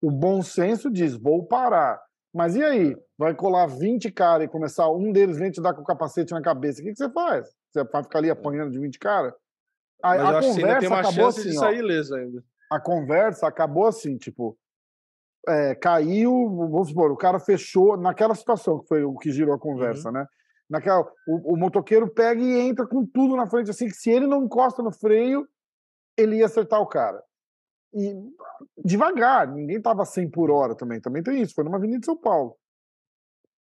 O bom senso diz: vou parar. Mas e aí? Vai colar 20 caras e começar, um deles vem te dar com o capacete na cabeça. O que, que você faz? Você vai ficar ali apanhando de 20 caras? A, Mas a conversa que tem uma acabou chance assim, de sair ainda. A conversa acabou assim, tipo, é, caiu, vamos supor, o cara fechou naquela situação que foi o que girou a conversa, uhum. né? Naquela, o, o, motoqueiro pega e entra com tudo na frente, assim, que se ele não encosta no freio, ele ia acertar o cara e devagar, ninguém estava 100 por hora também, também tem isso, foi numa avenida de São Paulo.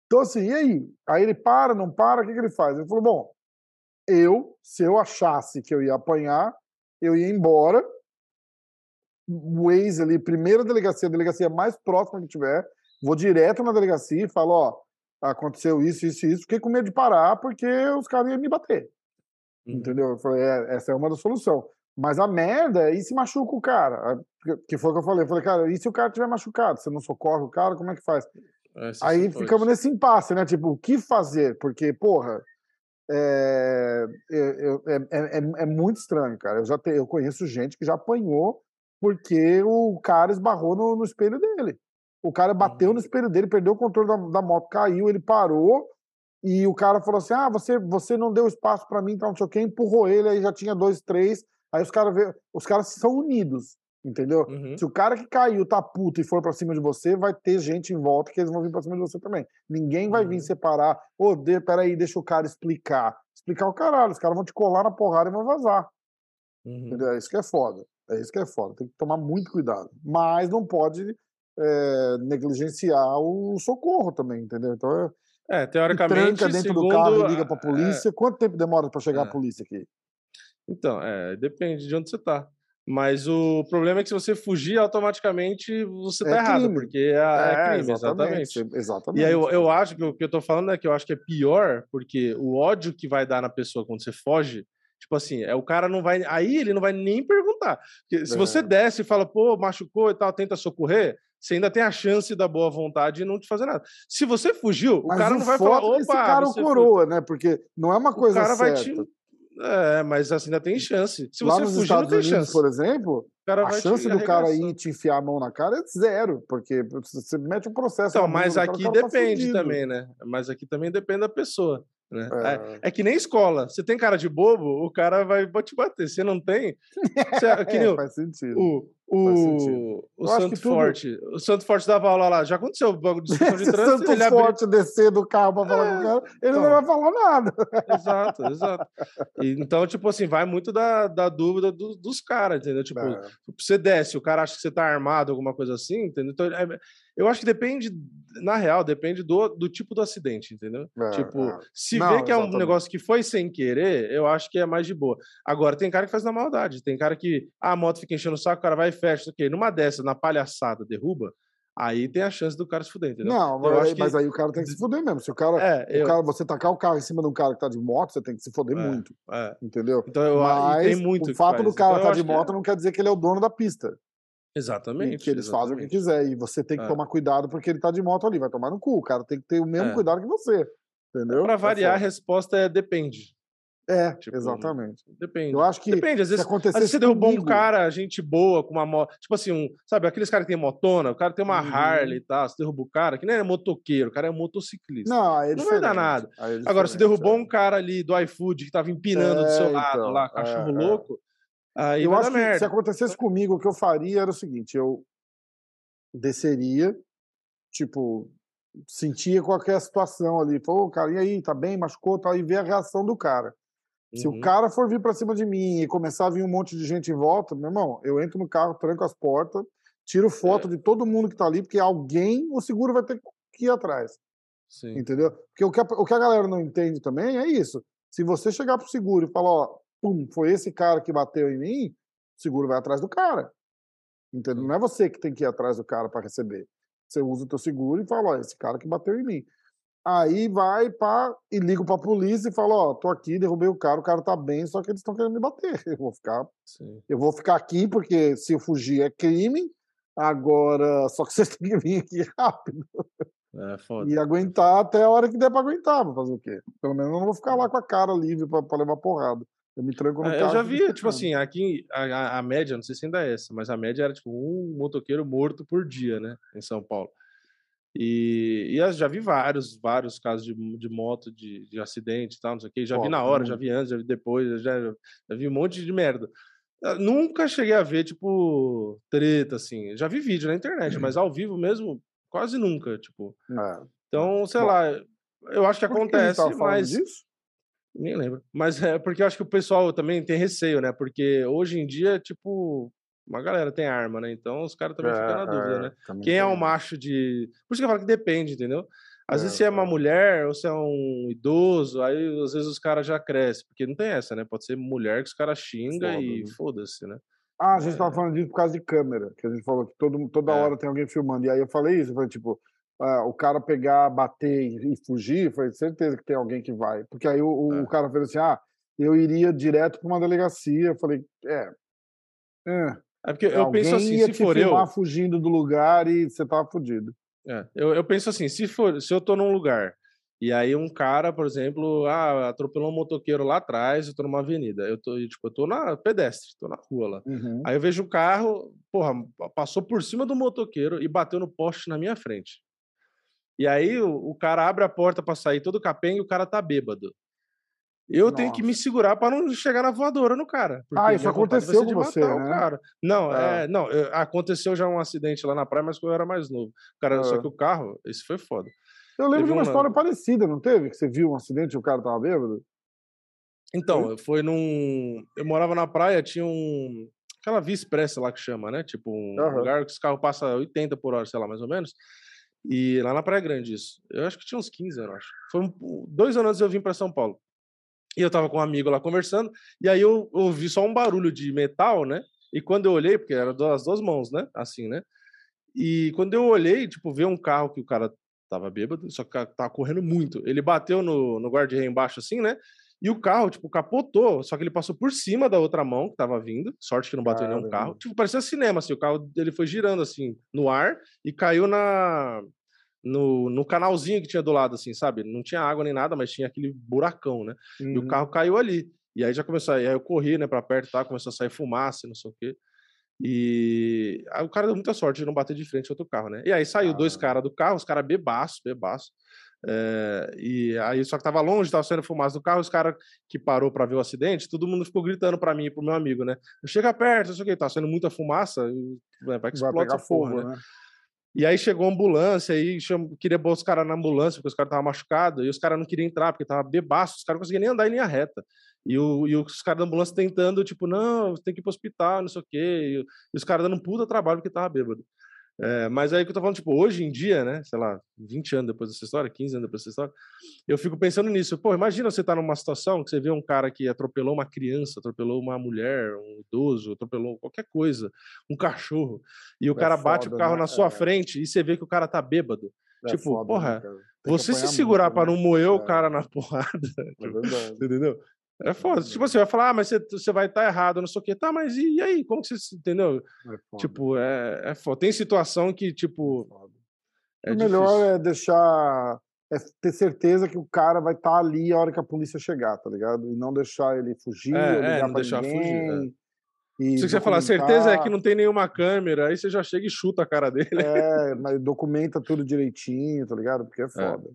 Então assim, e aí? Aí ele para, não para, o que, que ele faz? Ele falou, bom, eu, se eu achasse que eu ia apanhar, eu ia embora, o Waze ali, primeira delegacia, a delegacia mais próxima que tiver, vou direto na delegacia e falo, ó, aconteceu isso, isso, isso, fiquei com medo de parar porque os caras iam me bater. Uhum. Entendeu? Eu falei, é, essa é uma das soluções. Mas a merda é e se machuca o cara. Que foi o que eu falei. Eu falei, cara, e se o cara tiver machucado? Você não socorre o cara, como é que faz? É, Aí ficamos nesse impasse, né? Tipo, o que fazer? Porque, porra, é, é, é, é, muito estranho, cara. Eu já te, eu conheço gente que já apanhou porque o cara esbarrou no, no espelho dele. O cara bateu no espelho dele, perdeu o controle da, da, moto, caiu, ele parou e o cara falou assim: Ah, você, você não deu espaço para mim, então não sei o que, empurrou ele, aí já tinha dois, três. Aí os caras os caras são unidos, entendeu? Uhum. Se o cara que caiu tá puto e for para cima de você, vai ter gente em volta que eles vão vir para cima de você também. Ninguém vai uhum. vir separar. Ô, oh, de, peraí, deixa o cara explicar. Explicar o caralho. Os caras vão te colar na porrada e vão vazar. Uhum. Entendeu? É isso que é foda. É isso que é foda. Tem que tomar muito cuidado. Mas não pode é, negligenciar o socorro também, entendeu? Então é, é teoricamente. Tranca dentro segundo, do carro e liga pra polícia. É, Quanto tempo demora para chegar a é. polícia aqui? Então, é, depende de onde você está. Mas o problema é que se você fugir, automaticamente você está é errado, porque é, é, é crime, exatamente. exatamente. exatamente. E aí eu, eu acho que o que eu estou falando é que eu acho que é pior, porque o ódio que vai dar na pessoa quando você foge, tipo assim, é o cara não vai. Aí ele não vai nem perguntar. Porque se você é. desce e fala, pô, machucou e tal, tenta socorrer, você ainda tem a chance da boa vontade de não te fazer nada. Se você fugiu, Mas o cara não vai falar, opa, esse cara coroa, né? Porque não é uma coisa o cara certa. Vai te é, mas assim ainda tem chance. Se Lá você nos fugir, Estados não tem Unidos, chance. por exemplo, a chance do cara ir te enfiar a mão na cara é zero, porque você mete um processo. Então, mas aqui tá depende tá também, né? Mas aqui também depende da pessoa. Né? É. É, é. que nem escola. Você tem cara de bobo, o cara vai te bater. Você não tem. Você, é, que nem é, faz sentido. O, O, o Santo tudo... Forte. O Santo Forte dava aula lá. Já aconteceu o bagulho de discussão de trânsito. Santo Forte abri... descer do carro para falar é, com o cara, ele então, não vai falar nada. Exato, exato. E, então, tipo assim, vai muito da, da dúvida do, dos caras, entendeu? Tipo, é. você desce, o cara acha que você tá armado, alguma coisa assim, entendeu? Então, é, eu acho que depende, na real, depende do, do tipo do acidente, entendeu? É, tipo, é. se não, vê que é um negócio que foi sem querer, eu acho que é mais de boa. Agora, tem cara que faz na maldade, tem cara que ah, a moto fica enchendo o saco, o cara vai e fecha, ok. Numa dessa, na palhaçada, derruba, aí tem a chance do cara se fuder, entendeu? Não, mas, aí, que... mas aí o cara tem que se fuder mesmo. Se o cara, é, o cara, você tacar o carro em cima de um cara que tá de moto, você tem que se fuder é, muito. É. Entendeu? Então eu, mas tem muito o fato do cara estar então, tá de moto que... não quer dizer que ele é o dono da pista. Exatamente. Que eles exatamente. fazem o que quiser. E você tem que é. tomar cuidado porque ele tá de moto ali. Vai tomar no cu. O cara tem que ter o mesmo é. cuidado que você. Entendeu? Para é variar, é a resposta é depende. É, tipo, exatamente. Depende. Eu acho que. Depende, às vezes, às vezes você derrubou comigo... um cara, gente boa, com uma moto. Tipo assim, um, sabe, aqueles caras que tem motona, o cara tem uma uhum. Harley e tal. Você derrubou o cara, que nem é motoqueiro, o cara é motociclista. Não, é não vai dar nada. É Agora, você derrubou é. um cara ali do iFood que tava empinando do seu lado então, lá, cachorro louco. Aí eu acho que merda. se acontecesse comigo, o que eu faria era o seguinte: eu desceria, tipo, sentia qualquer situação ali. Falou, cara, e aí, tá bem, machucou, tal, e ver a reação do cara. Uhum. Se o uhum. cara for vir para cima de mim e começar a vir um monte de gente em volta, meu irmão, eu entro no carro, tranco as portas, tiro foto é. de todo mundo que tá ali, porque alguém, o seguro vai ter que ir atrás. Sim. Entendeu? Porque o que, a, o que a galera não entende também é isso. Se você chegar pro seguro e falar, ó, pum, foi esse cara que bateu em mim, o seguro vai atrás do cara. Entendeu? Não é você que tem que ir atrás do cara para receber. Você usa o teu seguro e fala, ó, esse cara que bateu em mim. Aí vai pá, e liga pra polícia e fala, ó, tô aqui, derrubei o cara, o cara tá bem, só que eles estão querendo me bater. Eu vou ficar. Sim. Eu vou ficar aqui, porque se eu fugir é crime. Agora, só que vocês têm que vir aqui rápido. É, foda. E aguentar até a hora que der pra aguentar. Vou fazer o quê? Pelo menos eu não vou ficar lá com a cara livre pra, pra levar porrada. Eu me tranco no é, carro. Eu já vi, tipo assim, aqui a, a, média, não sei se ainda é essa, mas a média era tipo um motoqueiro morto por dia, né? Em São Paulo. E, e já vi vários, vários casos de, de moto, de, de acidente e tal, não sei o quê. Já vi na hora, já vi antes, já vi depois, já, já vi um monte de merda. Eu nunca cheguei a ver, tipo, treta, assim. Já vi vídeo na internet, mas ao vivo mesmo, quase nunca, tipo. É. Então, sei Bom, lá, eu acho que acontece, que mas. Disso? Nem lembro. Mas é porque eu acho que o pessoal também tem receio, né? Porque hoje em dia, tipo, uma galera tem arma, né? Então os caras também é, ficam na dúvida, é, né? Quem é um macho de. Por isso que eu falo que depende, entendeu? Às é, vezes se é uma é. mulher ou se é um idoso, aí às vezes os caras já crescem, porque não tem essa, né? Pode ser mulher que os caras xingam Foda, e né? foda-se, né? Ah, a gente tava é. falando disso por causa de câmera, que a gente falou que todo, toda é. hora tem alguém filmando. E aí eu falei isso, eu falei, tipo, ah, o cara pegar, bater e fugir, foi certeza que tem alguém que vai. Porque aí o, é. o cara fez assim: ah, eu iria direto para uma delegacia. Eu falei: é. É, é porque eu penso assim: se for eu. fugindo do lugar e você tava fudido. É, eu, eu penso assim: se, for, se eu tô num lugar e aí um cara, por exemplo, ah, atropelou um motoqueiro lá atrás, eu tô numa avenida. Eu tô, tipo, eu tô na pedestre, tô na rua lá. Uhum. Aí eu vejo o carro, porra, passou por cima do motoqueiro e bateu no poste na minha frente. E aí o, o cara abre a porta para sair todo capenga e o cara tá bêbado. Eu Nossa. tenho que me segurar para não chegar na voadora no cara. Ah, isso aconteceu com você, né? Cara. Não, é. é não, eu, aconteceu já um acidente lá na praia, mas quando eu era mais novo. Cara, é. Só que o carro, esse foi foda. Eu lembro teve de uma, história parecida, não teve? Que você viu um acidente e o cara tava bêbado? Então, foi? foi num. Eu morava na praia, tinha um. Aquela via expressa lá que chama, né? Tipo, um uhum. lugar que os carros passam 80 por hora, sei lá, mais ou menos. E lá na Praia Grande, isso. Eu acho que tinha uns 15 anos, acho. Foi um, dois anos eu vim para São Paulo. E eu tava com um amigo lá conversando, e aí eu ouvi só um barulho de metal, né? E quando eu olhei, porque era das duas mãos, né? Assim, né? E quando eu olhei, tipo, ver um carro que o cara tava bêbado, só que tava correndo muito. Ele bateu no, no guarda-rei embaixo, assim, né? E o carro, tipo, capotou, só que ele passou por cima da outra mão que tava vindo. Sorte que não bateu Caramba. nenhum carro. Tipo, parecia cinema, assim. O carro dele foi girando, assim, no ar e caiu na. No, no canalzinho que tinha do lado, assim, sabe? Não tinha água nem nada, mas tinha aquele buracão, né? Uhum. E o uhum. carro caiu ali. E aí já começou, aí eu corri, né, pra perto, tá? Começou a sair fumaça, não sei o quê. E aí o cara deu muita sorte de não bater de frente outro carro, né? E aí saiu ah. dois caras do carro, os caras bebaço, bebaço. É, e aí, só que tava longe, tava saindo fumaça do carro, os caras que parou para ver o acidente, todo mundo ficou gritando para mim e pro meu amigo, né? Chega perto, não sei o que, tá saindo muita fumaça, né, vai que explode vai pegar fogo, né? né? E aí chegou a ambulância, aí cham... queria botar os caras na ambulância, porque os caras estavam machucados, e os caras não queriam entrar, porque tava bebaço, os caras não conseguiam nem andar em linha reta. E, o, e os caras da ambulância tentando, tipo, não, tem que ir pro hospital, não sei o quê. E, e os caras dando um puta trabalho porque tava bêbado. É, mas aí que eu tô falando, tipo, hoje em dia, né, sei lá, 20 anos depois dessa história, 15 anos depois dessa história, eu fico pensando nisso. Pô, imagina você tá numa situação que você vê um cara que atropelou uma criança, atropelou uma mulher, um idoso, atropelou qualquer coisa, um cachorro, e o é cara foda, bate o carro né? na sua é. frente e você vê que o cara tá bêbado. É tipo, foda, né, porra, né, você se segurar para não moer o é. cara na porrada, tipo, entendeu? É foda. Tipo assim, vai falar, ah, mas você, você vai estar tá errado, não sei o quê. Tá, mas e, e aí? Como que você. Entendeu? É tipo, é, é foda. Tem situação que, tipo. É o melhor difícil. é deixar. É ter certeza que o cara vai estar tá ali a hora que a polícia chegar, tá ligado? E não deixar ele fugir, é, é, não deixar ninguém. Fugir, é. E Se você falar, certeza é que não tem nenhuma câmera, aí você já chega e chuta a cara dele. É, mas documenta tudo direitinho, tá ligado? Porque é, é. foda.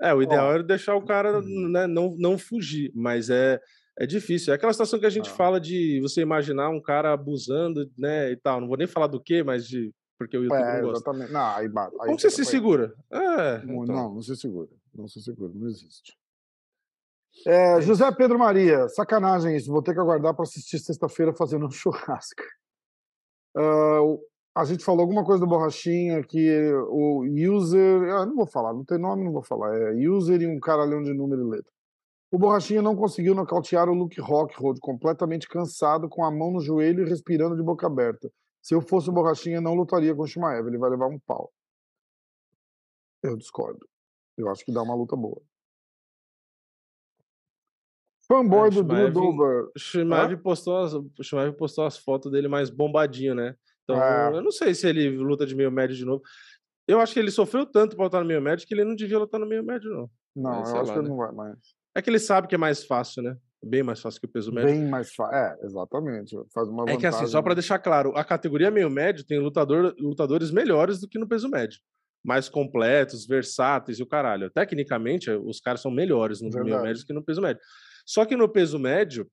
É. O ideal é deixar o cara uhum. né, não, não fugir, mas é, é difícil. É aquela situação que a gente ah. fala de você imaginar um cara abusando, né, e tal. Não vou nem falar do que, mas de porque o YouTube é, não gosta. Exatamente. Não, aí, aí Como você se segura? É, não, então. não, não se segura. Não se segura, não existe. É, é José Pedro Maria, sacanagem isso. Vou ter que aguardar para assistir sexta-feira fazendo um churrasco. Uh, a gente falou alguma coisa do Borrachinha que o user. Eu não vou falar, não tem nome, não vou falar. É user e um caralhão de número e letra. O Borrachinha não conseguiu nocautear o Luke Rockhold, completamente cansado, com a mão no joelho e respirando de boca aberta. Se eu fosse o Borrachinha, não lutaria com o Shimaev, ele vai levar um pau. Eu discordo. Eu acho que dá uma luta boa. Fanboy é, do Drew Dover. O Shimaev postou, as, postou as fotos dele mais bombadinho, né? Então, é. eu não sei se ele luta de meio médio de novo. Eu acho que ele sofreu tanto pra lutar no meio médio que ele não devia lutar no meio médio, não. Não, Mas, eu acho lá, que ele né? não vai mais. É que ele sabe que é mais fácil, né? Bem mais fácil que o peso médio. Bem mais fácil. É, exatamente. Faz uma é que assim, só para deixar claro, a categoria meio médio tem lutador, lutadores melhores do que no peso médio. Mais completos, versáteis e o caralho. Tecnicamente, os caras são melhores no Verdade. meio médio do que no peso médio. Só que no peso médio,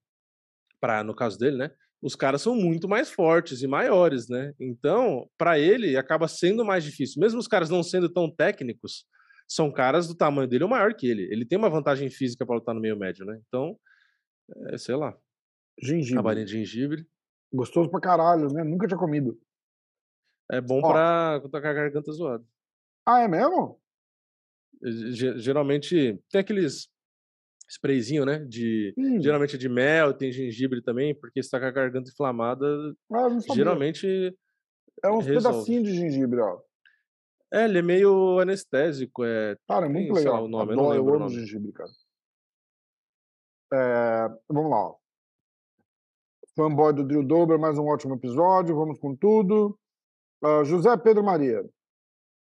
para no caso dele, né? Os caras são muito mais fortes e maiores, né? Então, para ele, acaba sendo mais difícil. Mesmo os caras não sendo tão técnicos, são caras do tamanho dele ou maior que ele. Ele tem uma vantagem física para lutar no meio médio, né? Então, é, sei lá. Gengibre. Cabarinha de gengibre. Gostoso pra caralho, né? Nunca tinha comido. É bom Ó. pra quando tá com a garganta zoada. Ah, é mesmo? Geralmente tem aqueles sprayzinho, né? De, hum. Geralmente é de mel, tem gengibre também, porque se tá com a garganta inflamada, ah, geralmente. É uns pedacinhos de gengibre, ó. É, ele é meio anestésico. É, cara, é muito tem, legal. Lá, o nome, Adoro, eu, eu amo gengibre, cara. É, vamos lá, ó. Fanboy do Drill Dober, mais um ótimo episódio. Vamos com tudo. Uh, José Pedro Maria.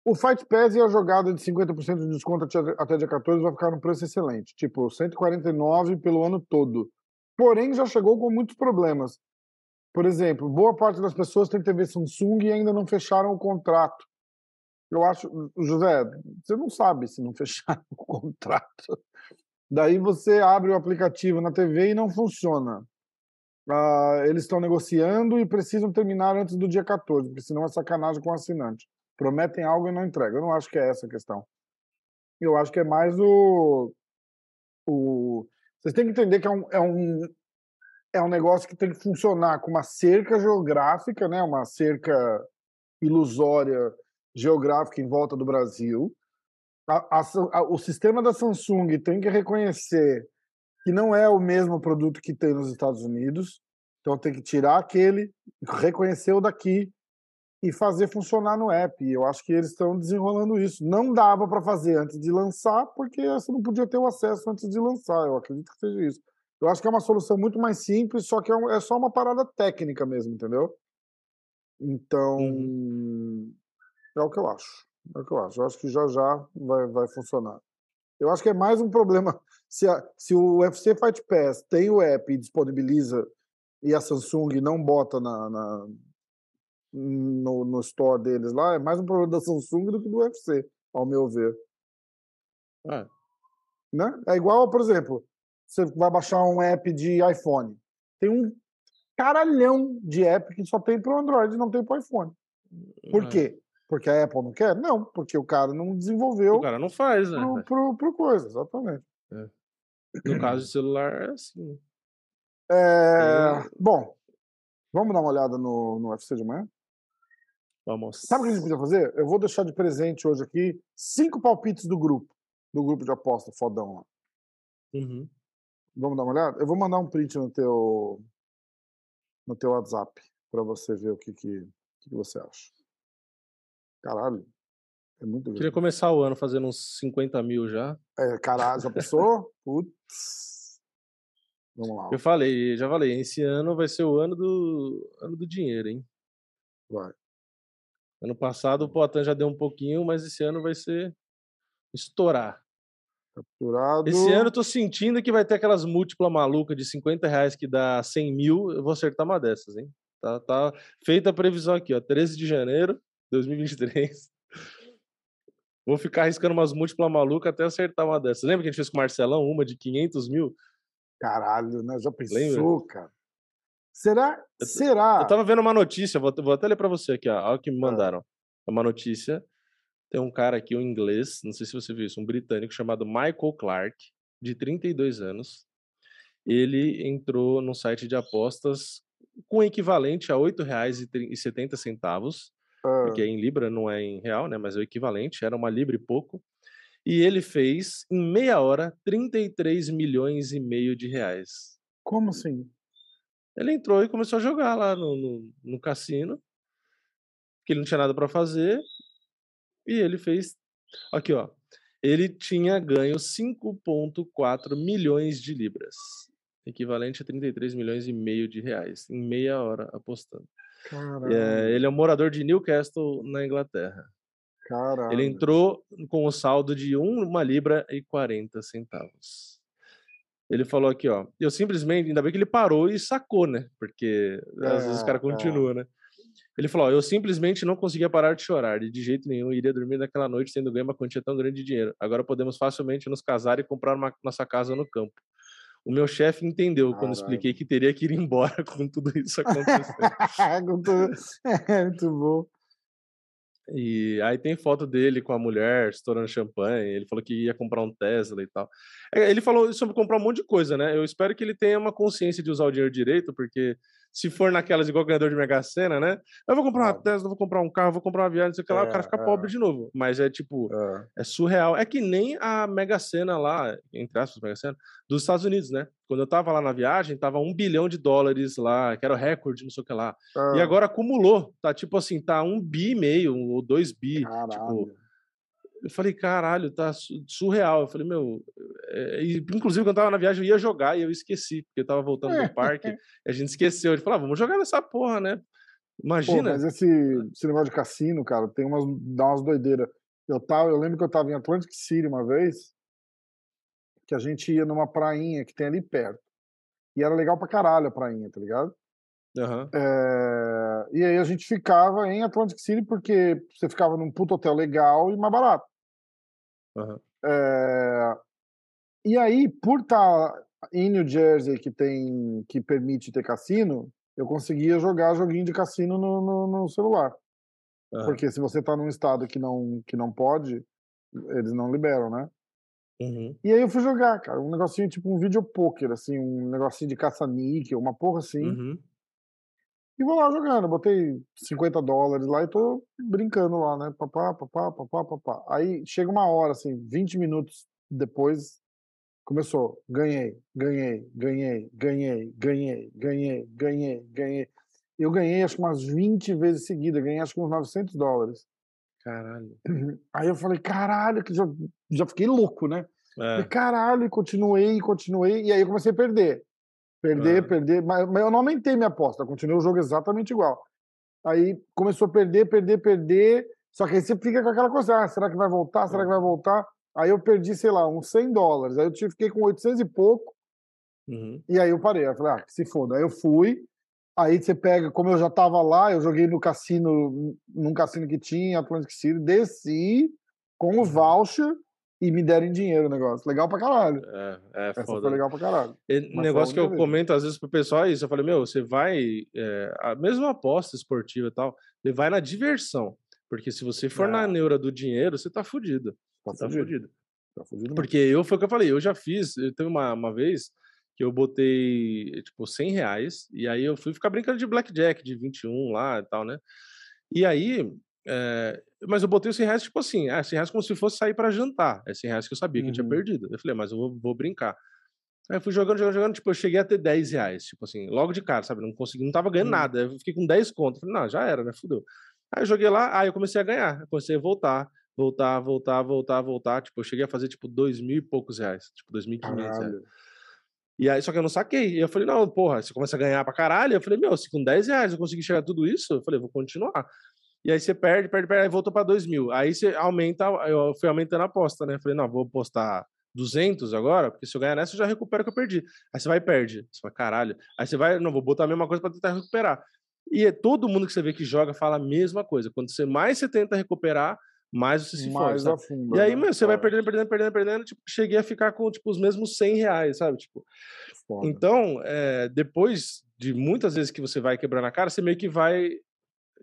O Fight Pass e a jogada de 50% de desconto até dia 14 vai ficar num preço excelente, tipo 149 pelo ano todo. Porém, já chegou com muitos problemas. Por exemplo, boa parte das pessoas tem TV Samsung e ainda não fecharam o contrato. Eu acho, José, você não sabe se não fecharam o contrato. Daí você abre o aplicativo na TV e não funciona. Ah, eles estão negociando e precisam terminar antes do dia 14, porque senão é sacanagem com o assinante prometem algo e não entregam. Eu não acho que é essa a questão. Eu acho que é mais o. o... Vocês têm que entender que é um, é, um, é um negócio que tem que funcionar com uma cerca geográfica, né? uma cerca ilusória geográfica em volta do Brasil. A, a, a, o sistema da Samsung tem que reconhecer que não é o mesmo produto que tem nos Estados Unidos. Então tem que tirar aquele, reconhecer o daqui e fazer funcionar no app. Eu acho que eles estão desenrolando isso. Não dava para fazer antes de lançar, porque você não podia ter o acesso antes de lançar. Eu acredito que seja isso. Eu acho que é uma solução muito mais simples, só que é, um, é só uma parada técnica mesmo, entendeu? Então, uhum. é o que eu acho. É o que eu acho. Eu acho que já já vai, vai funcionar. Eu acho que é mais um problema. Se, a, se o UFC Fight Pass tem o app e disponibiliza e a Samsung não bota na, na no, no store deles lá, é mais um problema da Samsung do que do UFC, ao meu ver. É. Né? É igual, por exemplo, você vai baixar um app de iPhone. Tem um caralhão de app que só tem para o Android e não tem para o iPhone. Por É. quê? Porque a Apple não quer? Não, porque o cara não desenvolveu O cara não faz, né? pro, pro, pro coisa, exatamente. No caso de celular, é assim. É, Bom, vamos dar uma olhada no, no UFC de amanhã? Vamos. Sabe o que a gente podia fazer? Eu vou deixar de presente hoje aqui cinco palpites do grupo, do grupo de aposta fodão lá. Uhum. Vamos dar uma olhada? Eu vou mandar um print no teu no teu WhatsApp para você ver o que que, que que você acha. Caralho, é muito Queria grande. começar o ano fazendo uns 50 mil já. É, caralho, já pensou? Putz. Vamos lá, Eu falei, já falei, esse ano vai ser o ano do ano do dinheiro, hein? vai. Ano passado o Poitin já deu um pouquinho, mas esse ano vai ser estourar. Capturado. Esse ano eu tô sentindo que vai ter aquelas múltiplas malucas de 50 reais que dá 100 mil. Eu vou acertar uma dessas, hein? Tá, tá feita a previsão aqui, ó. 13 de janeiro de 2023. Vou ficar arriscando umas múltiplas malucas até acertar uma dessas. Lembra que a gente fez com o Marcelão uma de 500 mil? Caralho, né? Já pensou, Lembra? cara? Será? Eu- Será? Eu tava vendo uma notícia, vou, vou até ler pra você aqui, ó. Olha o que me Ah. mandaram. É uma notícia. Tem um cara aqui, um inglês, não sei se você viu isso, um britânico chamado Michael Clark, de 32 anos. Ele entrou num site de apostas com equivalente a R$ 8,70, Ah, porque é em Libra, não é em real, né? Mas é o equivalente, era uma Libra e pouco. E ele fez, em meia hora, 33 milhões e meio de reais. como assim? Ele entrou e começou a jogar lá no, no, no cassino, que ele não tinha nada para fazer, e ele fez. Aqui, ó. Ele tinha ganho 5,4 milhões de libras, equivalente a 33 milhões e meio de reais, em meia hora apostando. É, ele é um morador de Newcastle, na Inglaterra. Caralho. Ele entrou com o saldo de 1 libra e 40 centavos. Ele falou aqui, ó. Eu simplesmente, ainda bem que ele parou e sacou, né? Porque às vezes o É, cara é. continua, né? Ele falou, ó, eu simplesmente não conseguia parar de chorar, e de jeito nenhum iria dormir naquela noite tendo ganho uma quantia tão grande de dinheiro. Agora podemos facilmente nos casar e comprar uma, nossa casa no campo. O meu chefe entendeu quando Caralho. expliquei que teria que ir embora com tudo isso acontecendo. É muito bom. E aí tem foto dele com a mulher estourando champanhe. Ele falou que ia comprar um Tesla e tal. É, Ele falou sobre comprar um monte de coisa, né? Eu espero que ele tenha uma consciência de usar o dinheiro direito, porque se for naquelas igual ganhador de Mega Sena, né? Eu vou comprar uma Óbvio. Tesla, vou comprar um carro, vou comprar uma viagem, não sei o que lá, o cara É, fica é. pobre de novo. Mas é tipo, É. é surreal. É que nem a Mega Sena lá, entre aspas, Mega Sena, dos Estados Unidos, né? Quando eu tava lá na viagem, tava um bilhão de dólares lá, que era o recorde, não sei o que lá. E É. agora acumulou. Tá tipo assim, tá um bi e meio, ou dois bi. Tipo, Caralho. Eu falei, caralho, tá su- surreal. Eu falei, meu. é, e, inclusive, quando eu tava na viagem, eu ia jogar e eu esqueci, porque eu tava voltando do parque e a gente esqueceu. Ele falou, ah, vamos jogar nessa porra, né? Pô, Imagina. mas esse, esse negócio de cassino, cara, tem umas, dá umas doideiras. Eu, tava, eu lembro que eu tava em Atlantic City uma vez, que a gente ia numa prainha que tem ali perto. E era legal pra caralho a prainha, tá ligado? Aham. É, e aí a gente ficava em Atlantic City porque você ficava num puto hotel legal e mais barato. Aham. É, e aí, por estar em New Jersey, que tem que permite ter cassino, eu conseguia jogar joguinho de cassino no, no, no celular. aham. Porque se você tá num estado que não, que não pode, eles não liberam, né? Uhum. E aí eu fui jogar, cara, um negocinho tipo um vídeo poker, assim, um negocinho de caça-níquel, uma porra assim. Uhum. E vou lá jogando, botei 50 dólares lá e tô brincando lá, né? Papá, papá, papá, papá. Aí chega uma hora, assim, 20 minutos depois, começou. Ganhei, ganhei, ganhei, ganhei, ganhei, ganhei, ganhei, ganhei. Eu ganhei acho que umas 20 vezes seguidas, ganhei acho que uns 900 dólares. Caralho. Aí eu falei, caralho, que já, já fiquei louco, né? É. caralho, e continuei, continuei, e aí eu comecei a perder. Perder, Ah. perder, mas, mas eu não aumentei minha aposta, continuei o jogo exatamente igual. Aí começou a perder, perder, perder, só que aí você fica com aquela coisa, ah, será que vai voltar, será que vai voltar? Aí eu perdi, sei lá, uns 100 dólares, aí eu fiquei com 800 e pouco, Uhum. e aí eu parei, eu falei, ah, se foda. Aí eu fui, aí você pega, como eu já tava lá, eu joguei no cassino, num cassino que tinha, Atlantic City, desci com o Uhum. voucher e me derem dinheiro o negócio. Legal pra caralho. É, é Essa foda. foi legal pra caralho. E negócio que eu vez. comento às vezes pro pessoal é isso. Eu falei, meu, você vai. É, a mesma aposta esportiva e tal, ele vai na diversão. Porque se você for na É. neura do dinheiro, você tá fudido. Tá Você tá fudido. fudido. Tá fudido. Porque eu, foi o que eu falei, eu já fiz, eu teve uma, uma vez que eu botei, tipo, 100 reais, e aí eu fui ficar brincando de blackjack, de 21 lá e tal, né? E aí, é, mas eu botei os 100 reais, tipo assim, ah, 100 reais como se fosse sair para jantar, é 100 reais que eu sabia que eu tinha Uhum. perdido. Eu falei, "Ah, mas eu vou, vou brincar. Aí eu fui jogando, jogando, jogando, tipo, eu cheguei a ter 10 reais, tipo assim, logo de cara, sabe? Não consegui, não tava ganhando Hum. nada, eu fiquei com 10 conto. Falei, não, já era, né? Fudeu. Aí eu joguei lá, aí eu comecei a ganhar, eu comecei a voltar, voltar, voltar, voltar, voltar. Tipo, eu cheguei a fazer, tipo, dois mil e poucos reais, tipo, 2.500 reais. Caralho. E aí, só que eu não saquei. E eu falei, não, porra, você começa a ganhar pra caralho. Eu falei, meu, se com 10 reais eu conseguir chegar a tudo isso, eu falei, vou continuar. E aí você perde, perde, perde, aí voltou pra 2 mil. Aí você aumenta, eu fui aumentando a aposta, né? Falei, não, vou apostar 200 agora, porque se eu ganhar nessa, eu já recupero o que eu perdi. Aí você vai e perde. Você fala, caralho. Aí você vai, não, vou botar a mesma coisa pra tentar recuperar. E é todo mundo que você vê que joga fala a mesma coisa. Quando você mais você tenta recuperar, mais você se. Mais afunda. E aí, né? meu, você vai É, perdendo, perdendo, perdendo, perdendo. Tipo, cheguei a ficar com, tipo, os mesmos 100 reais, sabe? Tipo, foda. então, eh, depois de muitas vezes que você vai quebrando a cara, você meio que vai,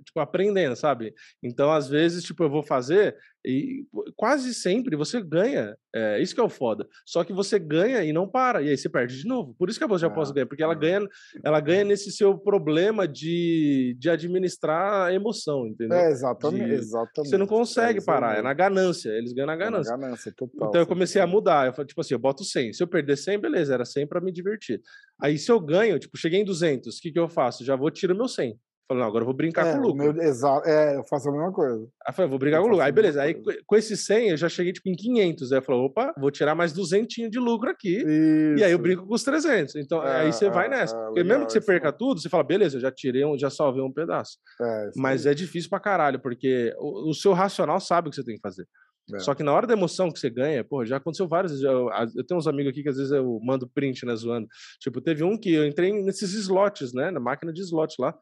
tipo, aprendendo, sabe? Então, às vezes, tipo, eu vou fazer e quase sempre você ganha. É, isso que é o foda. Só que você ganha e não para, e aí você perde de novo. Por isso que a bolsa de aposta É, ganha, porque ela é. ganha, ela ganha nesse seu problema de, de administrar a emoção, entendeu? É, exatamente. de- exatamente. Você não consegue isso aí parar, é na ganância, eles ganham na É na ganância. ganância total. Então eu comecei a mudar. Eu falei, tipo assim, eu boto 100. Se eu perder 100, beleza, era 100 pra me divertir. Aí se eu ganho, tipo, cheguei em 200, o que que eu faço? Já vou tirar meu 100. Falei, não, agora eu vou brincar É, com o lucro. meu, exa- é, eu faço a mesma coisa. Aí falei, vou brincar eu com o lucro. Aí beleza, aí coisa. com esse 100 eu já cheguei tipo em 500. Aí eu falei, opa, vou tirar mais 200 de lucro aqui. E aí eu Isso. brinco com os 300. Então É, aí você vai é, nessa. é, Porque mesmo legal, que você isso perca mesmo. tudo, você fala, beleza, eu já tirei, um, já salvei um pedaço. É, isso Mas é difícil pra caralho, porque o, o seu racional sabe o que você tem que fazer. É. Só que na hora da emoção que você ganha, pô, já aconteceu várias vezes. Eu, eu tenho uns amigos aqui que às vezes eu mando print, né, zoando. Tipo, teve um que eu entrei nesses slots, né, na máquina de slot lá.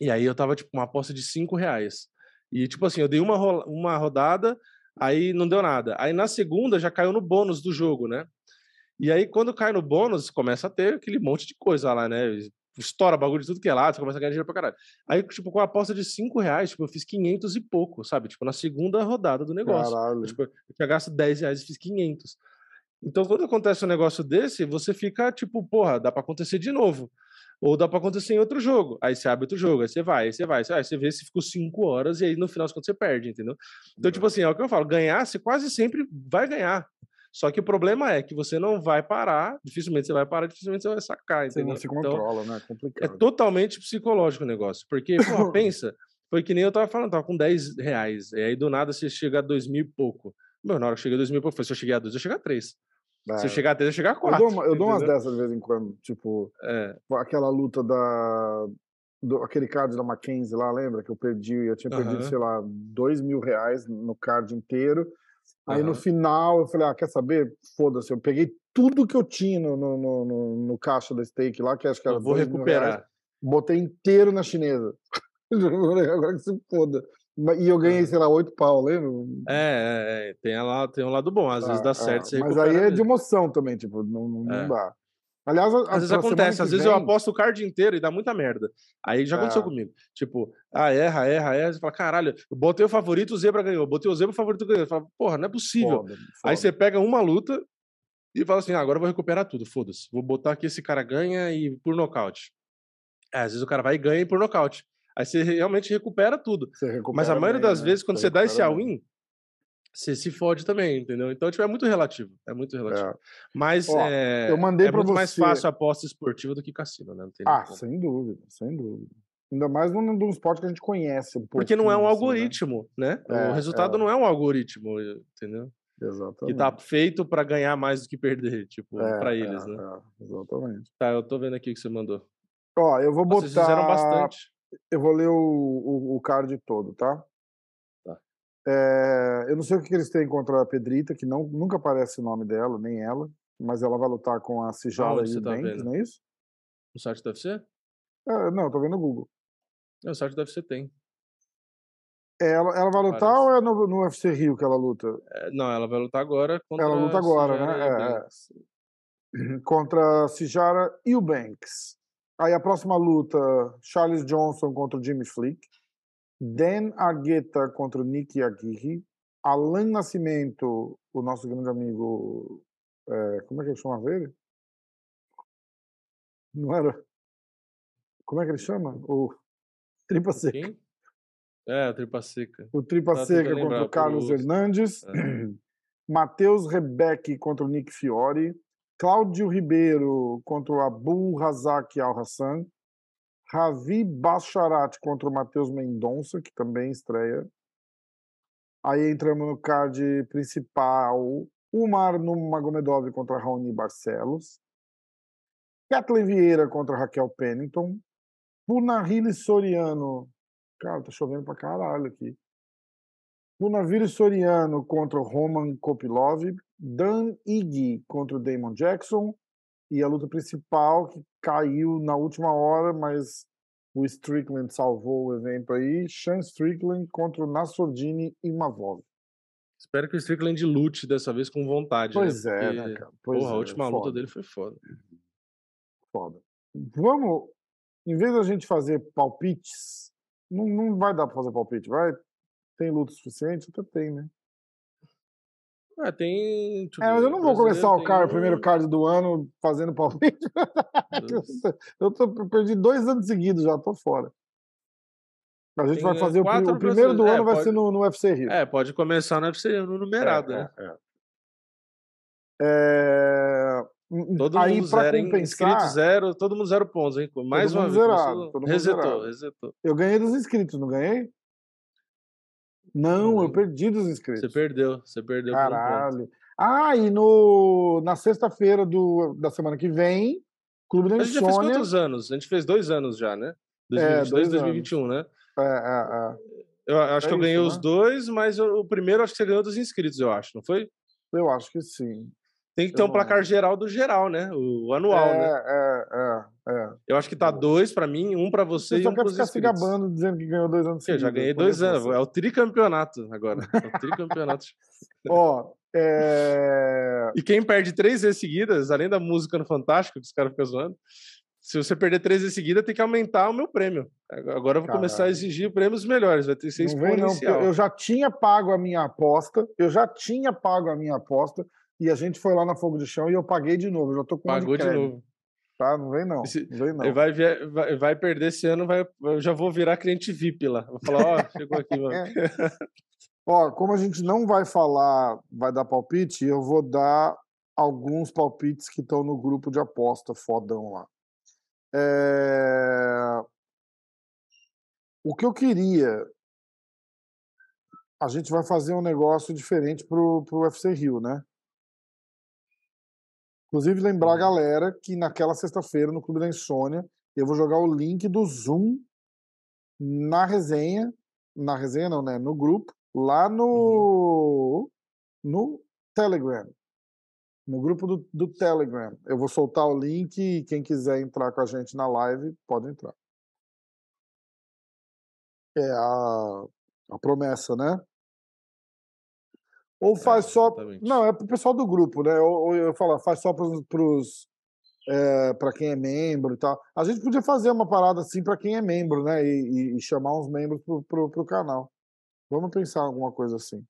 E aí eu tava, tipo, uma aposta de 5 reais. E, tipo assim, eu dei uma, ro- uma rodada, aí não deu nada. Aí na segunda já caiu no bônus do jogo, né? E aí, quando cai no bônus, começa a ter aquele monte de coisa lá, né? Estoura bagulho de tudo que é lado, você começa a ganhar dinheiro pra caralho. Aí, tipo, com a aposta de 5 reais, tipo, eu fiz 500 e pouco, sabe? Tipo, na segunda rodada do negócio. Caralho. Eu, tipo, eu tinha gasto 10 reais e fiz 500. Então, quando acontece um negócio desse, você fica tipo, porra, dá pra acontecer de novo. Ou dá pra acontecer em outro jogo. Aí você abre outro jogo, aí você vai, aí você vai. Aí você, aí você vê se ficou 5 horas e aí no final contas você perde, entendeu? Então, tipo assim, é o que eu falo, ganhar, você quase sempre vai ganhar. Só que o problema é que você não vai parar, dificilmente você vai parar, dificilmente você vai sacar, Você entendeu? não se Então, controla, né? É é complicado. totalmente psicológico o negócio. Porque, porra, pensa, foi que nem eu tava falando, tava com 10 reais. E aí do nada você chega a 2 mil e pouco. Meu, na hora que eu cheguei a 2 mil e pouco, falei, se eu chegar a 2, eu chego a 3. Se É. eu chegar a 3, eu chego a Eu 4. dou, eu dou umas dessas de vez em quando, tipo, É, aquela luta da. Do, aquele card da Mackenzie lá, lembra? Que eu perdi, eu tinha perdido, Aham. sei lá, dois mil reais no card inteiro. Aí no Aham. final eu falei, ah, quer saber? Foda-se, eu peguei tudo que eu tinha no, no, no, no- no caixa da stake lá, que acho que era eu vou mil reais, recuperar. botei inteiro na chinesa. Agora que se foda. E eu ganhei, Aham. sei lá, oito pau, lembra? É, é, é, tem, lá, tem um lado bom. Às vezes Ah, dá ah, certo, você Mas aí é de emoção também, tipo, não, não, É. dá. Aliás, Às vezes acontece, às vezes eu vem- aposto o card inteiro e dá muita merda. Aí já aconteceu É. comigo. Tipo, ah, erra, erra, erra. Você fala, caralho, botei o favorito, o zebra ganhou. Botei o zebra, o favorito ganhou. Você fala, porra, não é possível. Foda, Aí foda. você pega uma luta e fala assim: ah, agora eu vou recuperar tudo, foda-se. Vou botar que esse cara ganha e por nocaute. É, às vezes o cara vai e ganha e por nocaute. Aí você realmente recupera tudo. Você recupera Mas a maioria bem, das né? vezes, quando você dá esse all-in, você se fode também, entendeu? Então, tipo, é muito relativo. É muito relativo. É. Mas Ó, é, eu mandei é muito mais você- fácil a aposta esportiva do que cassino, né? Não tem nem Ah, sem dúvida, sem dúvida. Ainda mais num, num esporte que a gente conhece um Porque não é um assim, né? algoritmo, né? É, o resultado é. não é um algoritmo, entendeu? Que Exatamente. tá feito pra ganhar mais do que perder, tipo, É, eles, é, né? é, exatamente. Tá, eu tô vendo aqui o que você mandou. Ó, eu vou botar. Vocês fizeram bastante. Eu vou ler o, o, o card todo, tá? Tá. É, eu não sei o que eles têm contra a Pedrita, que não, nunca aparece o nome dela, nem ela, mas ela vai lutar com a Sijala Aonde e você o tá Banks, não é isso? No site do UFC? É, não, eu tô vendo no Google. É, o site do UFC tem. Ela, ela vai lutar Parece. ou é no, no UFC Rio que ela luta? É, não, ela vai lutar agora contra Ela luta agora, Sijara né? É, é. Contra Sijara Eubanks. Aí a próxima luta, Charles Johnson contra o Jimmy Flick. Dan Argueta contra o Nick Aguirre. Alan Nascimento, o nosso grande amigo. é, como é que ele chamava ele? Não era? Como é que ele chama? O Tripa Seca. Quem? É, a tripa seca. O Tripa Seca contra o Carlos Hernandes. É. Matheus Rebeck contra o Nick Fiore. Cláudio Ribeiro contra o Abu Razak Al Hassan. Ravi Basharat contra o Matheus Mendonça, que também estreia. Aí entramos no card principal. Umar Nurmagomedov contra Raoni Barcelos. Kathleen Vieira contra Raquel Pennington. Punahili Soriano. Cara, tá chovendo pra caralho aqui. Punaviri Soriano contra Roman Kopilov. Dan Ig contra o Damon Jackson. E a luta principal, que caiu na última hora, mas o Strickland salvou o evento aí. Sean Strickland contra o Nassourdini Imavov. Espero que o Strickland lute dessa vez com vontade. Pois né? é, Porque, né, cara? Pois porra, a é, última luta foda. dele foi foda. Foda. Vamos, em vez da gente fazer palpites, não, não vai dar pra fazer palpite, vai? Tem luta suficiente? Até tem, né? Ah, tem. É, mas eu não vou começar o card, o primeiro card do ano fazendo palpite. eu tô, perdi dois anos seguidos já, tô fora. A gente Tem, vai é, fazer o, o primeiro do brasileiros. ano É, vai pode- ser no, no UFC Rio. É, pode começar no UFC no numerado, É, né? é, é. É, hum, Todo aí mundo zero, compensar, Inscrito zero, todo mundo zero pontos, hein? Mais Todo uma vez. zerado, resetou, zerado. resetou. eu ganhei dos inscritos, não ganhei? Não, eu lembro. perdi dos Você inscritos. perdeu, você perdeu um ponto. Caralho. Ah, e no, na sexta-feira da semana que vem, Clube da A gente já fez Insônia. quantos anos? A gente fez dois anos já, né? É, 2022 dois 2021, né? É, é, é. Eu acho É que eu ganhei isso, os né? dois, mas o o primeiro acho que você ganhou dos inscritos, eu acho, não foi? Eu acho que sim. Tem que Eu ter um não placar geral do geral, né? O anual, é, né? é, é, é. Eu acho que tá dois pra mim, um pra você Você e um quer pros ficar se inscritos. gabando dizendo que ganhou dois anos Eu já ganhei dois anos. você. É o tricampeonato agora. É o tricampeonato. Ó, é... E quem perde três vezes seguidas, além da música no Fantástico, que os caras ficam zoando, se você perder três vezes seguidas, tem que aumentar o meu prêmio. Agora eu vou começar a Caralho. exigir prêmios melhores, vai ter que ser Não vem exponencial. eu já tinha pago a minha aposta, eu já tinha pago a minha aposta, e a gente foi lá na Fogo de Chão e eu paguei de novo, eu já tô com Pagou de novo. Tá? Não vem não, Esse- não vem não. Vai, vai, vai perder esse ano, vai, eu já vou virar cliente VIP lá. Vou falar, ó, chegou aqui, mano. Ó, como a gente não vai falar, vai dar palpite, eu vou dar alguns palpites que estão no grupo de aposta fodão lá. É, O que eu queria. A gente vai fazer um negócio diferente pro, pro UFC Rio, né? Inclusive, lembrar a Uhum. galera que naquela sexta-feira, no Clube da Insônia, eu vou jogar o link do Zoom na resenha. Na resenha, não, né? No grupo, lá no, no Telegram. No grupo do, do Telegram. Eu vou soltar o link e quem quiser entrar com a gente na live, pode entrar. É a, a promessa, né? Ou faz só. exatamente. Não, é pro pessoal do grupo, né? Ou, ou eu falo, faz só pros. pros é, para quem é membro e tal. A gente podia fazer uma parada assim para quem é membro, né? E, e- chamar uns membros pro, pro, pro canal. Vamos pensar em alguma coisa assim.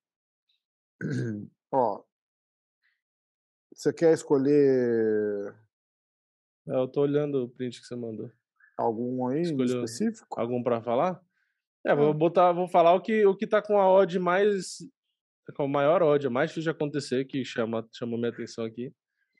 Ó. Você quer escolher É, Eu tô olhando o print que você mandou. algum aí Escolheu. específico? Algum pra falar? É, vou Ah. botar, vou falar o que, o que tá com a odd mais. Com a maior odd, a mais difícil de acontecer, que chama, chamou minha atenção aqui.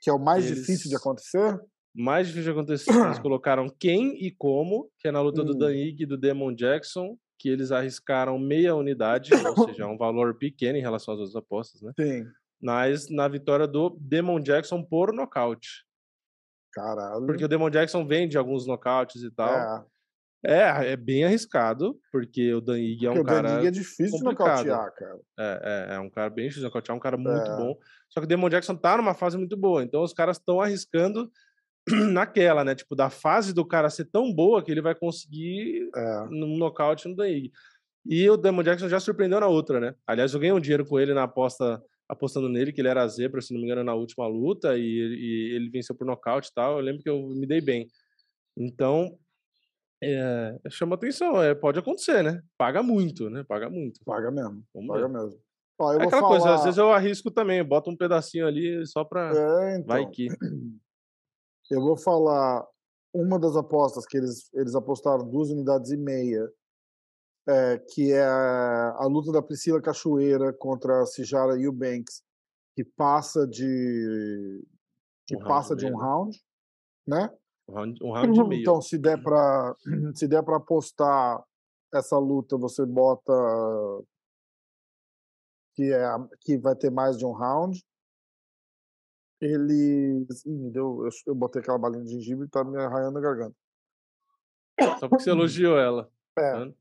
Que é o mais Eles- difícil de acontecer? Mais difícil de acontecer, eles colocaram quem e como, que é na luta do Hum. Dan Ig e do Demon Jackson, que eles arriscaram meia unidade, ou seja, é um valor pequeno em relação às outras apostas, né? Sim. Mas na vitória do Demon Jackson por nocaute. Caralho. Porque o Demon Jackson vende alguns nocautes e tal. é, É, é bem arriscado, porque o Dan Ig é porque um o cara. Dandig é difícil de complicado. nocautear, cara. É, é, é um cara bem difícil de nocautear, um cara muito É. bom. Só que o Demon Jackson tá numa fase muito boa, então os caras estão arriscando naquela, né? Tipo, da fase do cara ser tão boa que ele vai conseguir É. num nocaute no Dan Ig. E o Demon Jackson já surpreendeu na outra, né? Aliás, eu ganhei um dinheiro com ele na aposta, apostando nele, que ele era zebra, se não me engano, na última luta, e, e ele venceu por nocaute e tal. Eu lembro que eu me dei bem. Então, é, chama atenção, é, pode acontecer, né? Paga muito, né? Paga muito. Paga mesmo, Vamos paga ver. mesmo. Ó, é aquela falar... coisa, às vezes eu arrisco também, boto um pedacinho ali só pra. É, então, Vai que. Eu vou falar uma das apostas que eles, eles apostaram duas unidades e meia, é, que é a luta da Priscila Cachoeira contra a Cijara Eubanks, que passa de que um passa de um round, né? Um round, e meio. Então, se der para se der para apostar essa luta, você bota que é que vai ter mais de um round. Ele Ih, deu, eu, eu botei aquela balinha de gengibre e tá me arranhando a garganta. Só porque você elogiou ela. É. Tá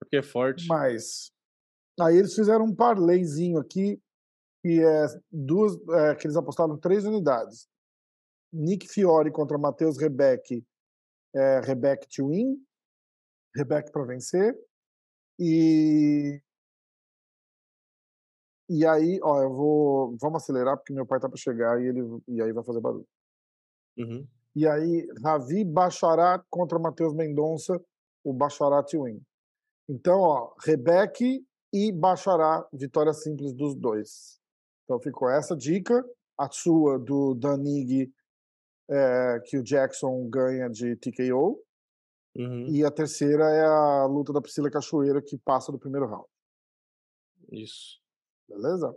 porque é forte. Mas aí eles fizeram um parleizinho aqui que é duas é, que eles apostaram três unidades. Nick Fiore contra Matheus Rebeck, é, Rebeck to win, Rebeck para vencer. E e aí, ó, eu vou. Vamos acelerar, porque meu pai tá para chegar e ele e aí vai fazer barulho. Uhum. E aí, Ravi Bachará contra Matheus Mendonça, o Bachará win. Então, ó, Rebeck e Bachará, vitória simples dos dois. Então ficou essa dica. A sua do Danig, é, que o Jackson ganha de TKO. Uhum. E a terceira é a luta da Priscila Cachoeira, que passa do primeiro round. Isso. Beleza?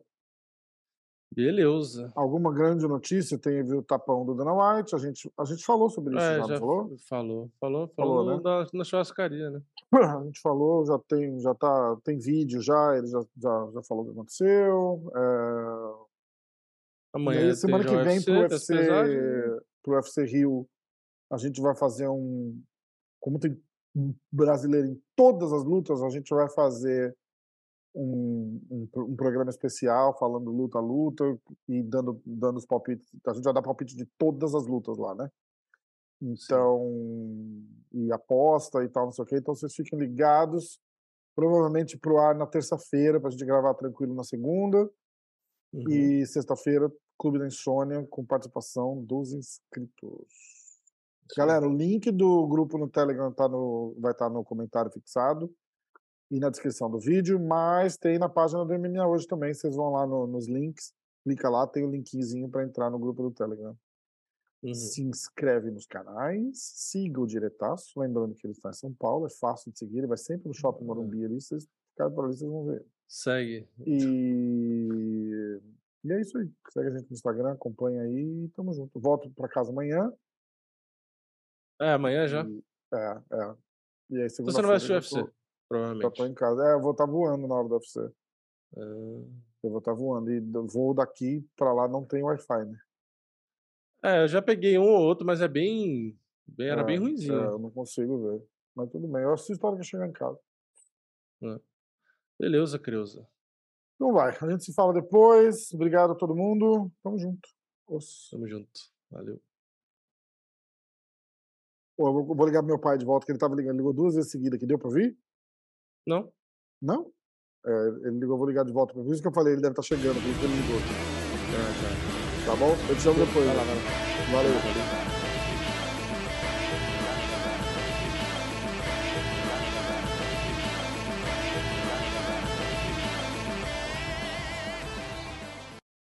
Beleza. Alguma grande notícia? Teve o tapão do Dana White. A gente, a gente falou sobre isso, é, já, já falou? Falou, falou, falou, né? na, na churrascaria, né? A gente falou, já tem, já tá, tem vídeo já, ele já, já, já falou o que aconteceu. É... Amanhã aí, semana que vem UFC, pro UFC, pro UFC Rio, a gente vai fazer um. Como tem brasileiro em todas as lutas, a gente vai fazer um, um, um, programa especial falando luta a luta e dando, dando os palpites. A gente vai dar palpite de todas as lutas lá, né? Então, Sim. e aposta e tal, não sei o quê. Então vocês fiquem ligados. Provavelmente pro ar na terça-feira, pra gente gravar tranquilo na segunda. Uhum. E sexta-feira, Clube da Insônia, com participação dos inscritos. Sim. Galera, o link do grupo no Telegram tá no, vai estar tá no comentário fixado e na descrição do vídeo, mas tem na página do MMA hoje também. Vocês vão lá no, nos links, clica lá, tem o linkzinho para entrar no grupo do Telegram. Uhum. Se inscreve nos canais, siga o Diretaço, lembrando que ele está em São Paulo, é fácil de seguir, ele vai sempre no Shopping Morumbi ali, vocês ficarem por ali, vocês vão ver. Segue. E... e é isso aí. Segue a gente no Instagram, acompanha aí e tamo junto. Volto para casa amanhã. É, amanhã já? E... É, é. E aí, então você não vai assistir o UFC? Provavelmente. Já tô em casa. É, eu vou estar tá voando na hora do UFC. É... Eu vou estar tá voando. E voo daqui pra lá não tem Wi-Fi, né? É, eu já peguei um ou outro, mas é bem. bem era é, bem ruimzinho. É, eu não consigo ver. Mas tudo bem. Eu assisto a hora que chegar em casa. É. Beleza, Creuza. Então vai. A gente se fala depois. Obrigado a todo mundo. Tamo junto. Os... Tamo junto. Valeu. Pô, eu vou, vou ligar pro meu pai de volta, que ele tava ligando. Ligou duas vezes seguida aqui. Deu pra ouvir? Não? Não? É, ele ligou, vou ligar de volta. Por isso que eu falei, ele deve estar tá chegando, por isso que ele ligou. Ah, tá. tá bom? Eu te chamo depois. Vai lá, vai lá. Valeu.